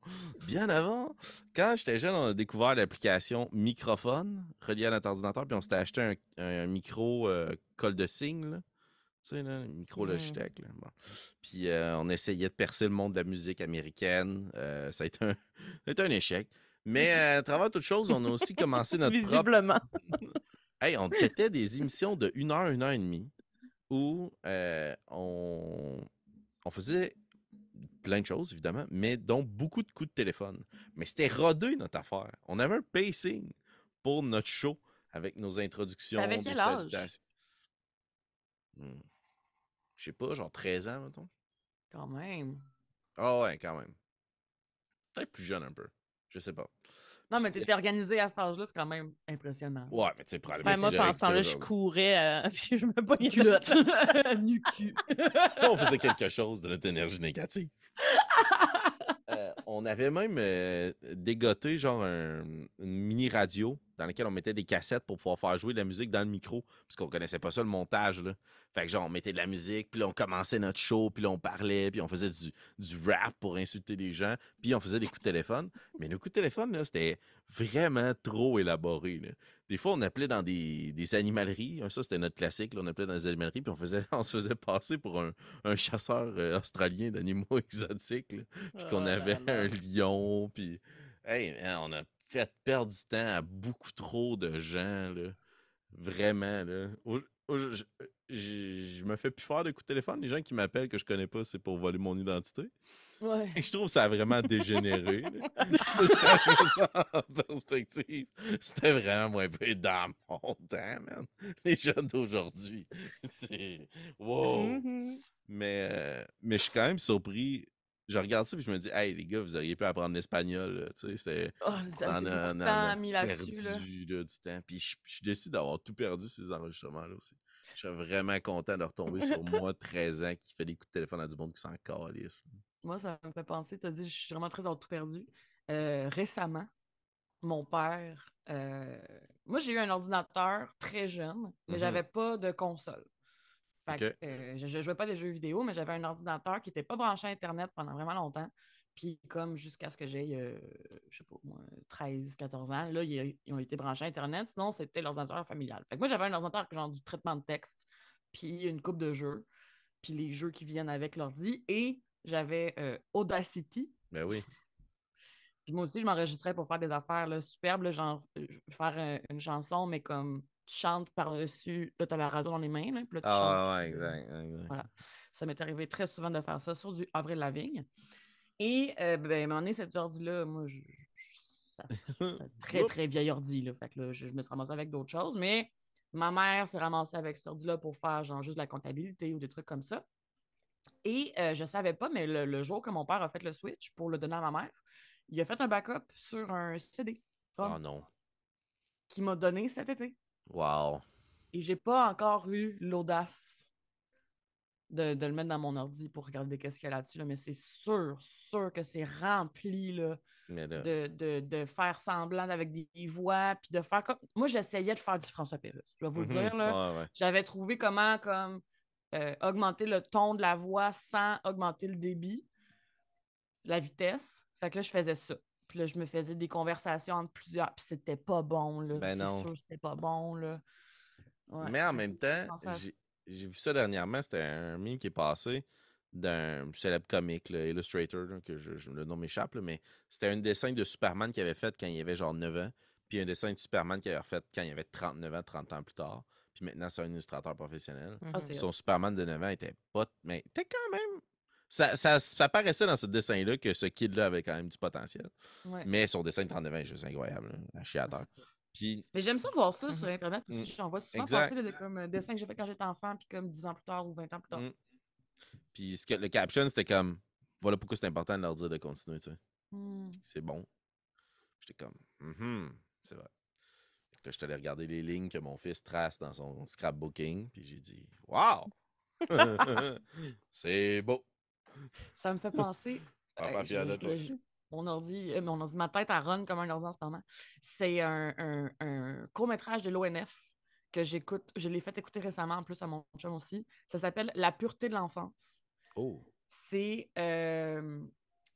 Bien avant. Quand j'étais jeune, on a découvert l'application microphone reliée à notre ordinateur, puis on s'était acheté un, un micro euh, col de là. Tu sais, là, un micro. Logitech. Là. Bon. Puis euh, on essayait de percer le monde de la musique américaine. Euh, ça, a été un, ça a été un échec. Mais à travers toute chose, on a aussi commencé notre propre Visiblement. Hey, on traitait des émissions de 1 heure, 1 heure et demie où euh, on, on faisait plein de choses, évidemment, mais dont beaucoup de coups de téléphone. Mais c'était rodé, notre affaire. On avait un pacing pour notre show avec nos introductions. Des quel âge? Hmm. Je sais pas, genre 13 ans, mettons. Quand même. Ah ouais, quand même. Peut-être plus jeune un peu. Je sais pas. Non, mais t'étais organisé à cet âge-là, c'est quand même impressionnant. Ouais, mais tu sais, probablement. Ben, moi, pendant ce temps-là, je courais, euh, puis je me pognais Culotte. nu cul. on faisait quelque chose de notre énergie négative. Euh, on avait même euh, dégoté genre un- une mini radio dans laquelle on mettait des cassettes pour pouvoir faire jouer de la musique dans le micro, parce qu'on connaissait pas ça le montage là. Fait que genre on mettait de la musique, puis là on commençait notre show, puis là on parlait, puis on faisait du, du rap pour insulter les gens, puis on faisait des coups de téléphone. Mais nos coups de téléphone là, c'était vraiment trop élaboré. là. Des fois, on appelait dans des, des animaleries. Ça, c'était notre classique. là, On appelait dans des animaleries, puis on, faisait, on se faisait passer pour un, un chasseur euh, australien d'animaux exotiques. là. Puis qu'on Oh avait là. un lion. Puis, hey, man, on a fait perdre du temps à beaucoup trop de gens. Là. Vraiment. Là. Au- au- je, je- je me fais plus faire de coups de téléphone. Les gens qui m'appellent que je connais pas, c'est pour voler mon identité. Ouais. Et je trouve ça a vraiment dégénéré. en perspective. C'était vraiment moins peu dans mon temps, man. Les jeunes d'aujourd'hui. C'est. Wow! Mhm. Mais, euh, mais je suis quand même surpris. Je regarde ça et je me dis, hey les gars, vous auriez pu apprendre l'espagnol. Tu sais, c'était. Oh, ça, on a- on a- mis là-dessus. Là. perdu, là, du temps. Puis je, je suis déçu d'avoir tout perdu ces enregistrements-là aussi. Je serais vraiment content de retomber sur moi, 13 ans, qui fait des coups de téléphone à du monde qui s'en calisse. Moi, ça me fait penser, tu as dit, je suis vraiment très en tout perdu. Euh, récemment, mon père, euh, moi, j'ai eu un ordinateur très jeune, mais Mhm. j'avais pas de console. Fait que, euh, je, je jouais pas des jeux vidéo, mais j'avais un ordinateur qui était pas branché à Internet pendant vraiment longtemps. Puis, comme jusqu'à ce que j'aie, euh, je sais pas, moi, 13, 14 ans, là, ils, ils ont été branchés à Internet. Sinon, c'était l'ordinateur familial. Fait que moi, j'avais un ordinateur genre du traitement de texte, puis une coupe de jeux, puis les jeux qui viennent avec l'ordi. Et j'avais euh, Audacity. Ben oui. Puis moi aussi, je m'enregistrais pour faire des affaires là, superbes, là, genre euh, faire une chanson, mais comme tu chantes par-dessus, là, t'as la radio dans les mains, là, puis là, tu chantes. Ah ouais, puis, euh, exact. exact. Voilà. Ça m'est arrivé très souvent de faire ça sur du Avril Lavigne. Et euh, ben, à un moment donné, cet ordi-là, moi, je, ça un très, très vieil ordi. Là. Fait que là, je, je me suis ramassée avec d'autres choses. Mais ma mère s'est ramassée avec cet ordi-là pour faire genre juste la comptabilité ou des trucs comme ça. Et euh, je savais pas, mais le, le jour que mon père a fait le switch pour le donner à ma mère, il a fait un backup sur un CD Oh non. qu'il m'a donné cet été. Wow. Et j'ai pas encore eu l'audace de, de le mettre dans mon ordi pour regarder qu'est-ce qu'il y a là-dessus. là, mais c'est sûr, sûr que c'est rempli là, de, de, de faire semblant avec des voix, puis de faire comme. Moi, j'essayais de faire du François Pérusse. Je vais vous le Mhm. dire, là. Ouais, ouais. J'avais trouvé comment, comme, euh, augmenter le ton de la voix sans augmenter le débit, la vitesse. Fait que là, je faisais ça. Puis là, je me faisais des conversations entre plusieurs. Puis c'était pas bon, là. Ben c'est non. sûr, c'était pas bon, là. Ouais. Mais en Fait même temps, à j'ai vu ça dernièrement. C'était un meme qui est passé d'un célèbre comique, là, Illustrator, là, que je, je- le nom m'échappe, là, mais c'était un dessin de Superman qu'il avait fait quand il avait genre 9 ans, puis un dessin de Superman qu'il avait refait quand il avait 39 ans, 30 ans plus tard. Puis maintenant, c'est un illustrateur professionnel. Ah, Mhm. c'est Son Superman de 9 ans était pas. Mais était quand même. Ça, ça, ça paraissait dans ce dessin-là que ce kid-là avait quand même du potentiel. Ouais. Mais son dessin de 39 ans est juste incroyable, là, chier à terre. Puis, Mais j'aime ça voir ça sur Mhm. Internet aussi. Mm. J'en vois souvent Exact. passer là, de comme euh, dessins que j'ai fait quand j'étais enfant, puis comme 10 ans plus tard ou 20 ans plus tard. Mm. puis ce que, le caption, c'était comme voilà pourquoi c'est important de leur dire de continuer, tu sais. C'est bon. J'étais comme c'est vrai. Là, j'étais allé regarder les lignes que mon fils trace dans son scrapbooking, puis j'ai dit Waouh! c'est beau! Ça me fait penser. Papa euh, j'ai- toi. j'ai- Mon ordi, euh, mon ordi, ma tête, elle run comme un ordi en ce moment. C'est un, un- un court-métrage de l'ONF que j'écoute. Je l'ai fait écouter récemment, en plus à mon chum aussi. Ça s'appelle La pureté de l'enfance. Oh! C'est euh,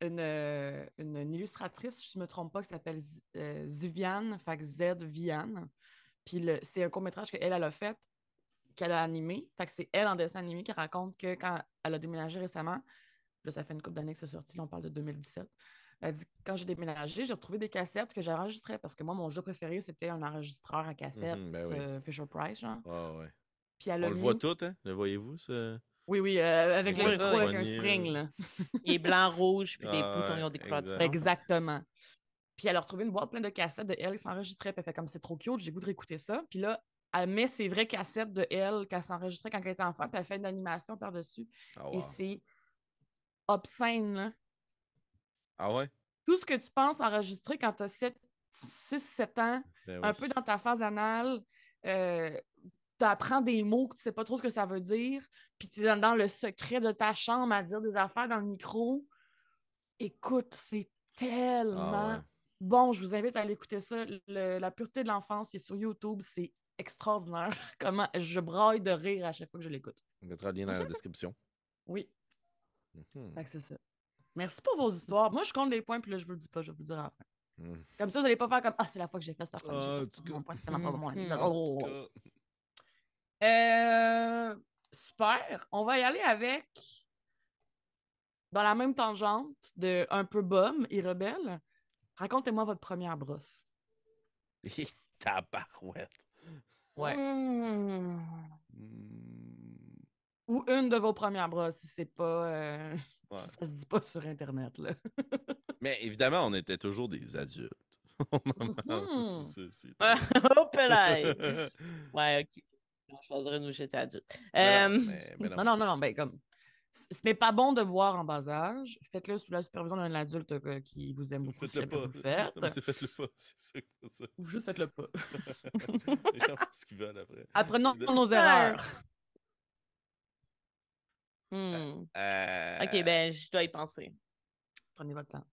une, euh, une, illustratrice, si je ne me trompe pas, qui s'appelle Z- euh, Ziviane, fait Z Viane. Puis le- c'est un court-métrage qu'elle, elle a fait, qu'elle a animé. Fait que c'est elle en dessin animé qui raconte que quand elle a déménagé récemment, là, ça fait une couple d'années que c'est sorti, là, on parle de 2017. Elle dit quand j'ai déménagé, j'ai retrouvé des cassettes que j'enregistrais parce que moi, mon jeu préféré, c'était un enregistreur à cassette, Mhm, ben oui. euh, Fisher Price, genre. Ah ouais. Puis elle On a le mis- voit tout, hein? Le voyez-vous, ce. Oui, oui, euh, avec le micro, avec un spring, là. Il est blanc, rouge, puis les Ah boutons, ouais, ils ont des couleurs exact. différentes. Exactement. Puis elle a retrouvé une boîte pleine de cassettes de elle qui s'enregistrait. Puis elle fait comme c'est trop cute, j'ai goût de réécouter ça. Puis là, elle met ses vraies cassettes de elle qu'elle s'enregistrait quand elle était enfant. Puis elle fait une animation par-dessus. Ah, Et c'est obscène, là. Ah ouais? Tout ce que tu penses enregistrer quand tu as 6-7 ans, Ben un oui. peu dans ta phase anale, euh, tu apprends des mots que tu sais pas trop ce que ça veut dire, puis tu es dans, le secret de ta chambre à dire des affaires dans le micro. Écoute, c'est tellement Ah ouais. bon. Je vous invite à aller écouter ça. Le- la pureté de l'enfance, c'est sur YouTube. C'est extraordinaire. Comment je braille de rire à chaque fois que je l'écoute. On mettra le lien dans la description. Oui, Fait que c'est ça. Merci pour vos histoires. Moi, je compte les points, puis là, je vous le dis pas, je vais vous le dire à la fin. Mhm. Comme ça, vous n'allez pas faire comme Ah, c'est la fois que j'ai fait cette affaire. Ah, cas. mon point, c'était tellement pas. En Oh. tout cas, Euh, super. On va y aller avec, dans la même tangente de un peu bum et rebelle, racontez-moi votre première brosse. Et tabarouette. Ouais. Mmh. Hmm, Ou une de vos premières brosses, si c'est pas. euh, ouais. si ça se dit pas sur Internet, là. Mais évidemment, on était toujours des adultes. Au moment où Mhm. tout Hop là! Ouais, ok. On choisirait nous, j'étais adulte. Mais non, mais- mais non. Non, non, ben comme. Ce n'est pas bon de boire en bas âge. Faites-le sous la supervision d'un adulte euh, qui vous aime beaucoup. Faites-le pas. vous le faites. Non, mais c'est faites-le pas, c'est ça que c'est ça. Ou juste faites-le pas. Les gens font ce qu'ils veulent après. Apprenons De- nos erreurs. Hmm. Euh, Ok, ben, je dois y penser. Prenez votre temps.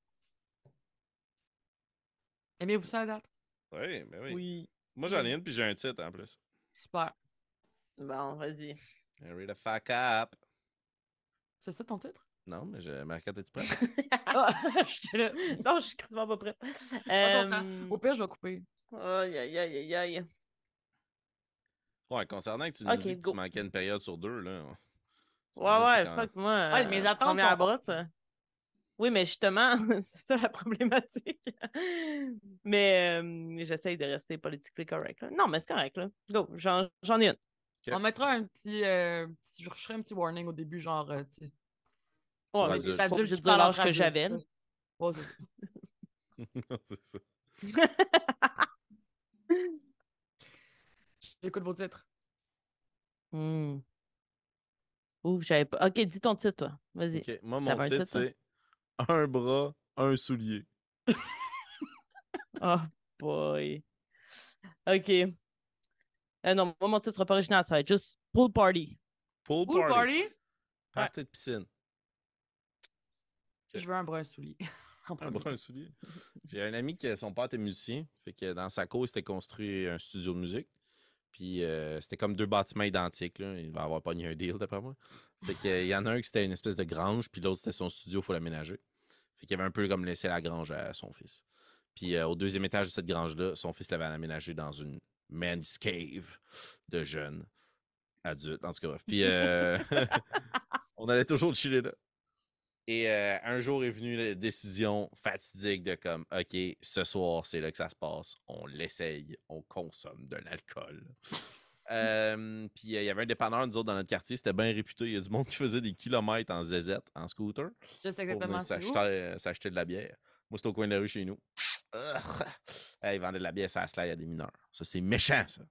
Aimez-vous ça, Agathe? Oui, ben oui. Oui. Moi, j'en ai une, puis j'ai un titre en plus. Super. Bon, vas-y. Hurry the fuck up. C'est ça ton titre? Non, mais je... Marquette, es-tu prête? Ah, là. non, je suis quasiment pas prête. Euh, Au pire, je vais couper. Aïe, aïe, aïe, aïe, aïe. Ouais, concernant que tu nous dis que go. tu manquais une période sur deux, là. Ouais, ouais, c'est quand- fuck, moi. Ouais, mes euh, attentes première sont brosse, euh, Oui, mais justement, c'est ça la problématique. mais euh, j'essaye de rester politiquement correct. là. Non, mais c'est correct, là. Go, j'en j'en ai une. On mettra un petit, euh, petit- Je ferai un petit warning au début, genre. euh, tu sais, Ouais, Ouais, mais je- je je suis pas dire parlent l'âge que j'avais. c'est ça. C'est. J'écoute vos titres. Hmm. Ouf, j'avais pas. Ok, dis ton titre, toi. Vas-y. Ok, moi, mon un titre, c'est Un bras, un soulier. Oh boy. Ok. Euh, non, moi, mon titre sera pas original, ça va être juste Pool Party. Pool Pool party. party? Party de piscine. Je veux un brun soulier. en Un bras, un soulier. J'ai un ami qui, son père était musicien. Fait que dans sa cour, il s'était construit un studio de musique. Puis euh, c'était comme deux bâtiments identiques. Là. Il va avoir pogné un deal, d'après moi. Fait que, il y en a un qui c'était une espèce de grange, puis l'autre c'était son studio, il faut l'aménager. Fait qu'il avait un peu comme laissé la grange à son fils. Puis euh, au deuxième étage de cette grange-là, son fils l'avait aménagé dans une man's cave de jeunes adultes, en tout cas. Puis euh, on allait toujours chiller là. Et euh, un jour est venue la décision fatidique de comme, OK, ce soir, c'est là que ça se passe. On l'essaye, on consomme de l'alcool. Euh, puis il y avait un dépanneur, nous autres, dans notre quartier, c'était bien réputé. Il y a du monde qui faisait des kilomètres en ZZ, en scooter, Je sais pour exactement où. s'acheter de la bière. Moi, c'était au coin de la rue chez nous. Ils vendaient de la bière, ça slide à des mineurs. Ça, c'est méchant, ça.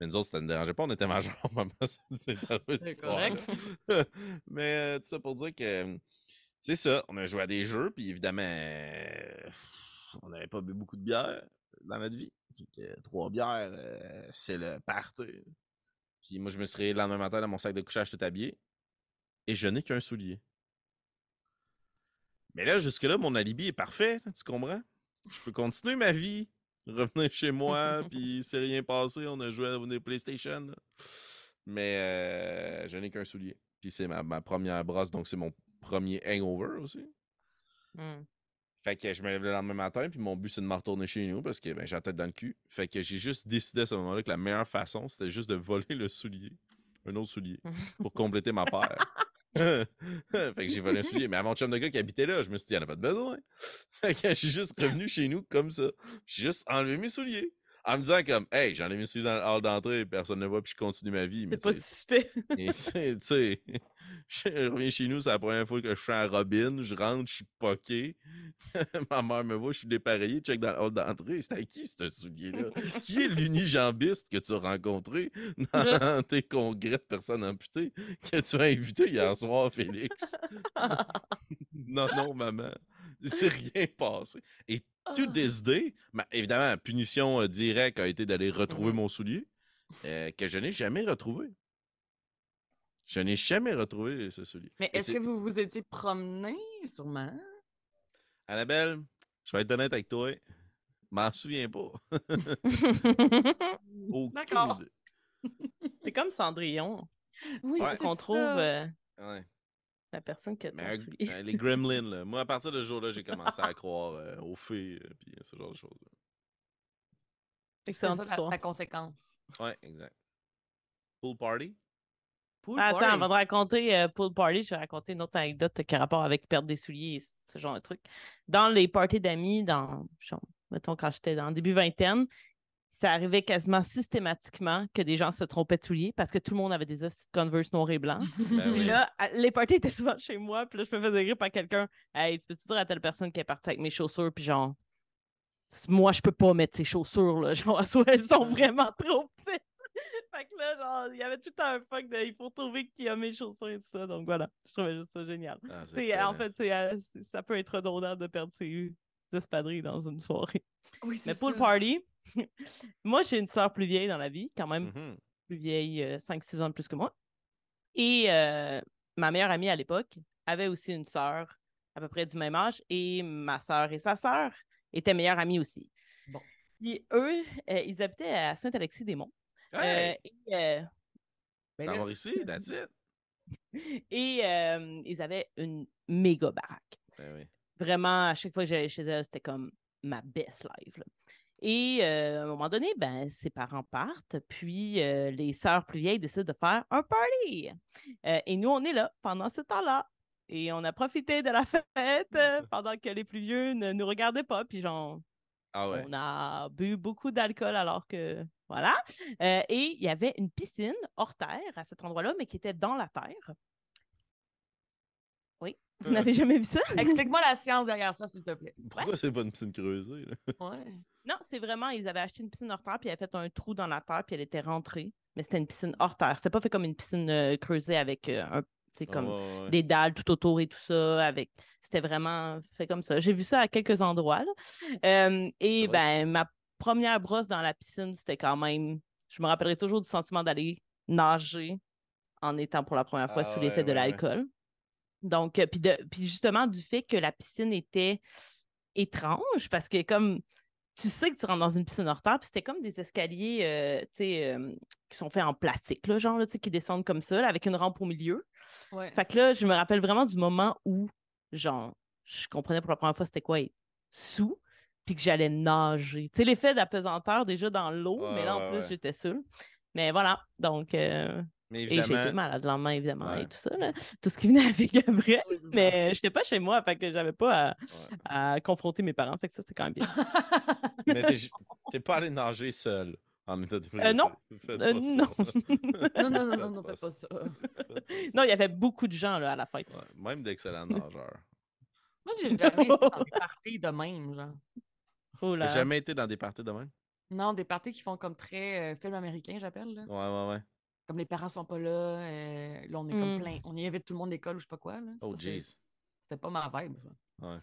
Mais nous autres, ça ne dérangeait pas, on était majeurs. c'est là. Mais euh, tout ça pour dire que c'est ça, on a joué à des jeux, puis évidemment, euh, on n'avait pas bu beaucoup de bière dans notre vie. Que trois bières, euh, c'est le party. Puis moi, je me suis réveillé le lendemain matin dans mon sac de couchage tout habillé, et je n'ai qu'un soulier. Mais là, jusque-là, mon alibi est parfait, tu comprends? Je peux continuer ma vie, revenir chez moi, puis c'est rien passé, on a joué à des PlayStation. là. Mais euh, je n'ai qu'un soulier. Puis c'est ma, ma première brosse, donc c'est mon premier hangover aussi. Hmm. Fait que je me lève le lendemain matin, puis mon but c'est de me retourner chez nous parce que ben, j'ai la tête dans le cul. Fait que j'ai juste décidé à ce moment-là que la meilleure façon c'était juste de voler le soulier, un autre soulier, pour compléter ma paire. fait que j'ai volé un soulier. Mais à mon chum de gars qui habitait là, je me suis dit, il n'y en a pas de besoin. Fait que je suis juste revenu chez nous comme ça. J'ai juste enlevé mes souliers. En me disant comme, hey, j'en ai mis souliers dans le hall d'entrée, personne ne voit, puis je continue ma vie. Mais C'est pas c'est- tu sais, je reviens chez nous, c'est la première fois que je fais un Robin, je rentre, je suis poqué. Ma mère me voit, je suis dépareillé, check dans le hall d'entrée. C'est à qui ce soulier-là? qui est l'unijambiste que tu as rencontré dans tes congrès de personnes amputées que tu as invité hier soir, Félix? non, non, maman. C'est rien passé. Et to this day, ma- évidemment, la punition euh, directe a été d'aller retrouver Mhm. mon soulier, euh, que je n'ai jamais retrouvé. Je n'ai jamais retrouvé ce soulier. Mais est-ce que vous vous étiez promené, sûrement? Annabelle, je vais être honnête avec toi, m'en souviens pas. D'accord. C'est comme Cendrillon. Oui, Ouais. c'est qu'on trouve euh, Ouais. La personne qui a ton soulier. euh, les gremlins, là. Moi, à partir de ce jour-là, j'ai commencé à croire euh, aux fées et ce genre de choses. C'est Excellente ça la, histoire. la conséquence. Ouais, exact. Pool party? Pool Ah, Attends, party? avant de raconter euh, Pool Party, je vais raconter une autre anecdote qui a rapport avec perdre des souliers et ce genre de trucs. Dans les parties d'amis, dans, genre, mettons, quand j'étais dans le début vingtaine, ça arrivait quasiment systématiquement que des gens se trompaient de souliers parce que tout le monde avait des Converse noirs et blancs. Ben Puis oui. là, les parties étaient souvent chez moi, puis là, je me faisais rire par quelqu'un. Hey, tu peux-tu dire à telle personne qui est partie avec mes chaussures, puis genre, moi, je peux pas mettre ces chaussures, là. Genre, soit elles sont vraiment trop petites. fait que là, genre, il y avait tout un fuck de il faut trouver qui a mes chaussures et tout ça. Donc voilà, je trouvais juste ça génial. Ah, c'est en fait, c'est, euh, ça peut être redondant de perdre ses espadrilles dans une soirée. Oui, c'est Mais Pool ça. Party, moi, j'ai une sœur plus vieille dans la vie, quand même Mhm. plus vieille, 5-6 ans de plus que moi. Et euh, ma meilleure amie à l'époque avait aussi une sœur à peu près du même âge et ma sœur et sa sœur étaient meilleures amies aussi. Bon. Puis eux, euh, ils habitaient à Saint-Alexis-des-Monts. Hey! Euh, et euh, c'est ben là- Mauricie, that's it. et, euh, ils avaient une méga baraque. Ben oui. Vraiment, à chaque fois que j'allais chez elle, c'était comme ma best life. là. Et euh, à un moment donné, ben, ses parents partent, puis euh, les sœurs plus vieilles décident de faire un party. Euh, et nous, on est là pendant ce temps-là. Et on a profité de la fête euh, pendant que les plus vieux ne nous regardaient pas. Puis genre, Ah ouais. on a bu beaucoup d'alcool alors que. Voilà. Euh, et il y avait une piscine hors terre à cet endroit-là, mais qui était dans la terre. Oui. Vous n'avez jamais vu ça? Explique-moi la science derrière ça, s'il te plaît. Pourquoi c'est pas une piscine creusée, là? Ouais. Non, c'est vraiment, ils avaient acheté une piscine hors terre, puis ils avaient fait un trou dans la terre, puis elle était rentrée. Mais c'était une piscine hors terre. C'était pas fait comme une piscine euh, creusée avec euh, un, tu sais, comme Ah, ouais, ouais. des dalles tout autour et tout ça. Avec... C'était vraiment fait comme ça. J'ai vu ça à quelques endroits. là. Euh, et vrai? ben, ma première brosse dans la piscine, c'était quand même. Je me rappellerai toujours du sentiment d'aller nager en étant pour la première fois Ah sous l'effet de l'alcool. Donc, euh, puis justement, du fait que la piscine était étrange, parce que comme tu sais que tu rentres dans une piscine hors terre, puis c'était comme des escaliers, euh, euh, qui sont faits en plastique, là, genre, là, qui descendent comme ça, là, avec une rampe au milieu. Ouais. Fait que là, je me rappelle vraiment du moment où, genre, je comprenais pour la première fois c'était quoi être sous, puis que j'allais nager. Tu sais, l'effet d'apesanteur déjà dans l'eau, mais là, en plus, ouais. j'étais seule. Mais voilà, donc, euh, Mais et j'ai été malade le lendemain, évidemment, Ouais. et tout ça, là. tout ce qui venait avec après. Oui, c'est ça. Mais j'étais pas chez moi, fait que j'avais pas à, ouais. à confronter mes parents, fait que ça, c'était quand même bien. Mais t'es pas allé nager seul en état non. Faites Euh, pas ça. non. non, non, non, non, Faites non, fais pas ça. Non, il y avait beaucoup de gens là, à la fête. Ouais, Même d'excellents nageurs. Moi, j'ai jamais été dans des parties de même, genre. Oh là. Jamais été dans des parties de même? Non, des parties qui font comme très euh, film américain, j'appelle. là. Ouais, ouais, ouais. Comme les parents sont pas là, euh, là, on est comme Mm. plein. On y invite tout le monde à l'école ou je sais pas quoi. Là. Oh, jeez. C'était pas ma vibe, ça. Ouais.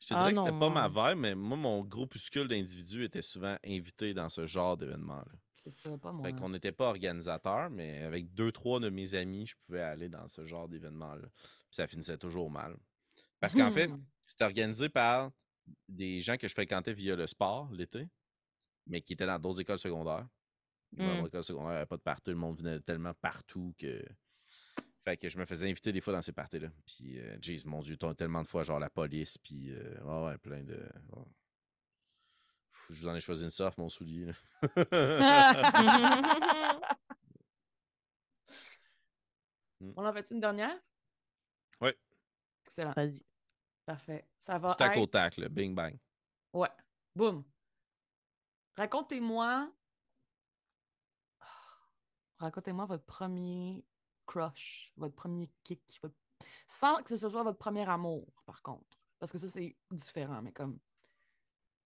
Je te Ah dirais que non, c'était pas ma vibe, mais moi, mon groupuscule d'individus était souvent invité dans ce genre d'événement-là. C'est ça, pas moi. Fait qu'on n'était pas organisateur, mais avec deux, trois de mes amis, je pouvais aller dans ce genre d'événement-là. Puis ça finissait toujours mal. Parce qu'en fait, Hmm. c'était organisé par des gens que je fréquentais via le sport l'été, mais qui étaient dans d'autres écoles secondaires. Mm. mon école secondaire, il n'y avait pas de party, le monde venait tellement partout que. Fait que je me faisais inviter des fois dans ces parties-là. Puis, euh, jeez, mon Dieu, t'as tellement de fois, genre la police, puis. euh, ouais, ouais, plein de. Pff, Je vous en ai choisi une surf, mon soulier. là. On en fait une dernière? Ouais. Excellent. Vas-y. Parfait. Ça va C'est à être... côte tac, là. Bing bang. Ouais. Boum. Racontez-moi... Racontez-moi votre premier crush, votre premier kick, votre- sans que ce soit votre premier amour, par contre. Parce que ça, c'est différent, mais comme...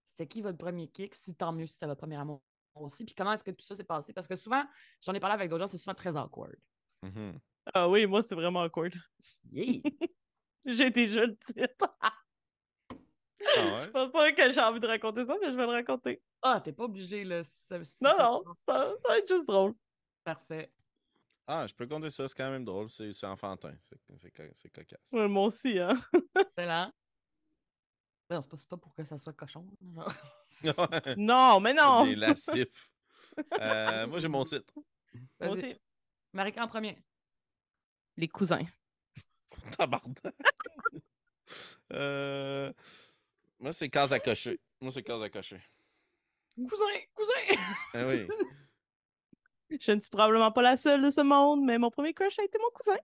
C'était qui votre premier kick? Si tant mieux si c'était votre premier amour aussi. Puis comment est-ce que tout ça s'est passé? Parce que souvent, j'en ai parlé avec d'autres gens, c'est souvent très awkward. Mhm. Ah oui, moi, c'est vraiment awkward. Yeah! J'ai été jeune. Ah Je suis pas que j'ai envie de raconter ça, mais je vais le raconter. Ah, t'es pas obligé, là. si ça- Non, ça- non, ça, ça va être juste drôle. Parfait. Ah, je peux compter ça, c'est quand même drôle. C'est c'est enfantin. C'est c'est co- c'est cocasse. Ouais, moi aussi, hein. Excellent. Ben Non, c'est pas, c'est pas pour que ça soit cochon. Non, mais non! Des lascifs. Euh, moi, j'ai mon titre. Moi Vas-y. aussi. Marie en premier. Les cousins. Tabarnak. euh, moi, c'est case à cocher. Moi, c'est case à cocher. Cousin, cousin! Ah oui. Je ne suis probablement pas la seule de ce monde, mais mon premier crush a été mon cousin.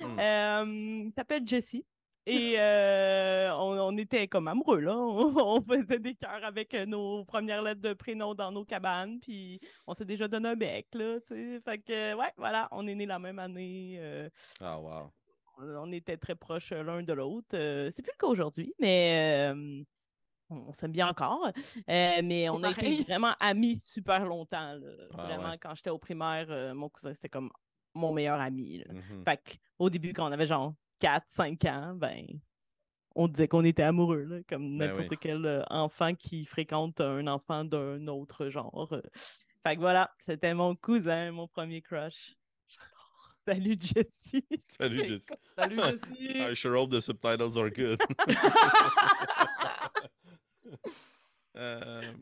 Hmm. Euh, il s'appelle Jesse. Et euh, on, on était comme amoureux, là. On, on faisait des cœurs avec euh, nos premières lettres de prénom dans nos cabanes, puis on s'est déjà donné un bec, là, tu sais. Fait que, ouais, voilà, on est nés la même année. euh, Ah, wow. on était très proches l'un de l'autre. C'est plus le cas aujourd'hui, mais on, on s'aime bien encore. Euh, mais on a été vraiment amis super longtemps. là. Ah vraiment, ouais. quand j'étais au primaire, euh, mon cousin, c'était comme mon meilleur ami. là. Fait qu'au début, quand on avait genre 4, 5 ans, ben, on disait qu'on était amoureux, là, comme Ben n'importe oui. quel euh, enfant qui fréquente un enfant d'un autre genre. Fait que voilà, c'était mon cousin, mon premier crush. Salut Jessie. Salut, Jess. Salut, Jessie! I sure hope the subtitles are good. Euh,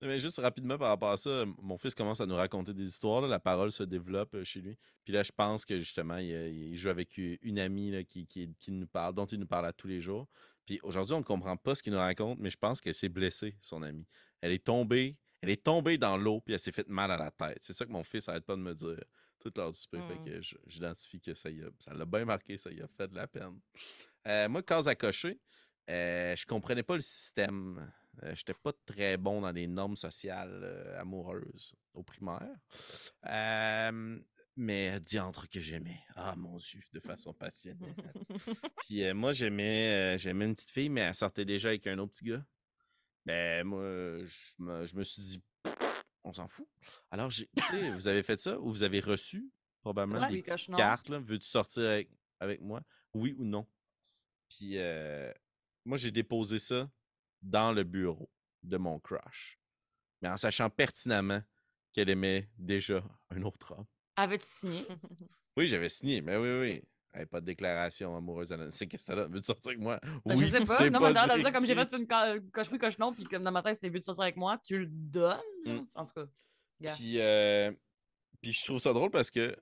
mais juste rapidement par rapport à ça, mon fils commence à nous raconter des histoires. là, la parole se développe euh, chez lui. Puis là, je pense que justement, il, euh, il joue avec une amie là, qui, qui, qui nous parle, dont il nous parle à tous les jours. Puis aujourd'hui, on ne comprend pas ce qu'il nous raconte, mais je pense qu'elle s'est blessée, son amie. Elle est tombée, elle est tombée dans l'eau, puis elle s'est fait mal à la tête. C'est ça que mon fils arrête pas de me dire toute l'heure du souper. Mm. Fait que je- j'identifie que ça y a- ça l'a bien marqué, ça y a fait de la peine. Euh, moi, case à cocher, euh, je comprenais pas le système. Euh, J'étais pas très bon dans les normes sociales euh, amoureuses au primaire. Euh, mais diantre que j'aimais. Ah mon Dieu, de façon passionnée. Puis euh, moi, j'aimais euh, j'aimais une petite fille, mais elle sortait déjà avec un autre petit gars. Ben moi, je me, je me suis dit, on s'en fout. Alors, j'ai- tu sais, vous avez fait ça ou vous avez reçu probablement Ouais, des petites cartes. là. Veux-tu sortir avec, avec moi? Oui ou non? Puis euh, moi, j'ai déposé ça dans le bureau de mon crush. Mais en sachant pertinemment qu'elle aimait déjà un autre homme. Avais-tu signé? Oui, j'avais signé, mais oui, oui. Hey, pas de déclaration amoureuse. C'est qu'est-ce que ça? Veux-tu sortir avec moi? Ben, Oui, je sais pas. Non, mais dans comme j'ai fait une co- coche-oui, coche-non, puis comme dans ma tête, c'est vu de sortir avec moi, tu le donnes. Mm. En tout cas. Puis, euh, puis je trouve ça drôle parce que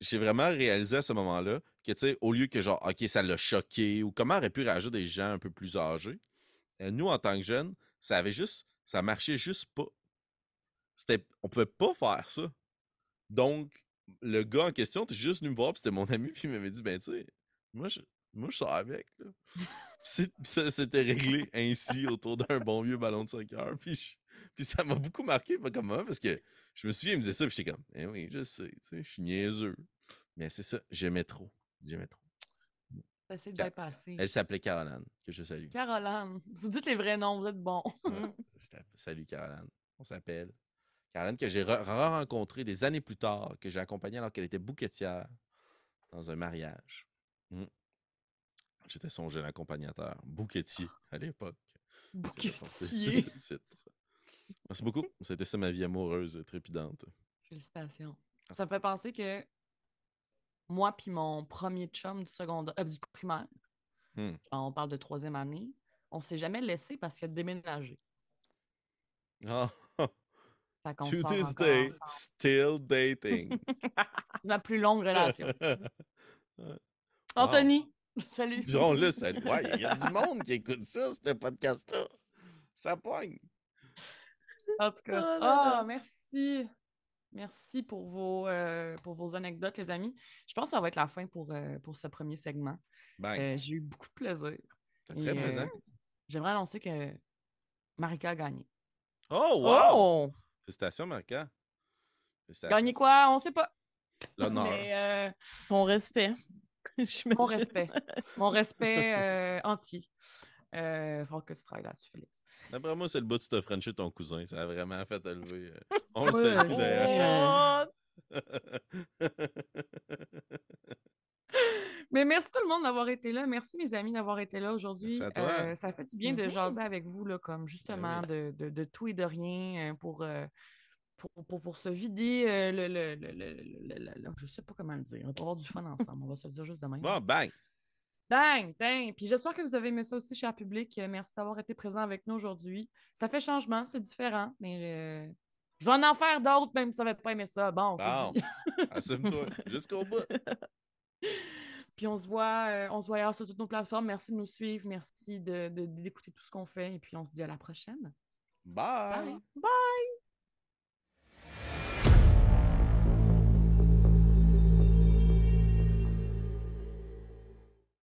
j'ai vraiment réalisé à ce moment-là que, tu sais, au lieu que genre, OK, ça l'a choqué ou comment aurait pu réagir des gens un peu plus âgés, nous, en tant que jeunes, ça avait juste, ça marchait juste pas. C'était, on pouvait pas faire ça. Donc, le gars en question était juste venu me voir, puis c'était mon ami, puis il m'avait dit, ben, tu sais, moi, je, moi, je sors avec, là. Ça s'était réglé ainsi autour d'un bon vieux ballon de soccer. Puis, je- puis ça m'a beaucoup marqué, pas comme moi, parce que je me souviens, il me disait ça, puis j'étais comme, eh oui, je sais, tu sais, je suis niaiseux. Mais c'est ça, j'aimais trop. J'aimais trop. De bypasser. Elle s'appelait Caroline, que je salue. Caroline, vous dites les vrais noms, vous êtes bons. Ouais, Salut Caroline. On s'appelle. Caroline que j'ai re- rencontrée des années plus tard, que j'ai accompagnée alors qu'elle était bouquetière dans un mariage. Mm. J'étais son jeune accompagnateur, bouquetier à l'époque. Bouquetier. Merci beaucoup. C'était ça ma vie amoureuse trépidante. Félicitations. Ça me fait penser que moi puis mon premier chum du secondaire, euh, du primaire, Hmm. on parle de troisième année, on s'est jamais laissé parce qu'il a déménagé. Fait qu'on to this day, ensemble. still dating. C'est ma plus longue relation. Anthony, salut. Là, ça... ouais, il y a du monde qui écoute ça, ce podcast-là. Ça pogne. En tout cas, Oh là ah, là. merci. Merci pour vos, euh, pour vos anecdotes, les amis. Je pense que ça va être la fin pour, euh, pour ce premier segment. Euh, J'ai eu beaucoup de plaisir. Très euh, présent. J'aimerais annoncer que Marika a gagné. Oh, wow! Oh! Félicitations, Marca. Félicitations. Gagné quoi? On sait pas. L'honneur. Mais euh, Ton respect. Mon respect. Mon respect euh, entier. Euh, faut que tu travailles là-dessus, Félix. D'après moi, c'est le bout tu t'as frenché ton cousin. Ça a vraiment fait te lever. euh. On le Ouais, salue je- d'ailleurs. Oh! Mais merci tout le monde d'avoir été là. Merci mes amis d'avoir été là aujourd'hui. Euh, ça fait du bien de Mhm. jaser avec vous, là, comme justement de, de- de tout et de rien euh, pour, euh, pour, pour, pour se vider euh, le, le, le, le- le- le- le- Je sais pas comment le dire. On va avoir du fun ensemble. On va se le dire juste demain. Bon, bang! Dang, dang. Puis j'espère que vous avez aimé ça aussi, cher public. Euh, Merci d'avoir été présent avec nous aujourd'hui. Ça fait changement, c'est différent, mais euh, je vais en faire d'autres, même si ça va pas aimer ça. Bon, Bon. Assume-toi. Jusqu'au bout. Puis on se voit, euh, on se voit ailleurs sur toutes nos plateformes. Merci de nous suivre. Merci de- de- d'écouter tout ce qu'on fait. Et puis on se dit à la prochaine. Bye. Bye.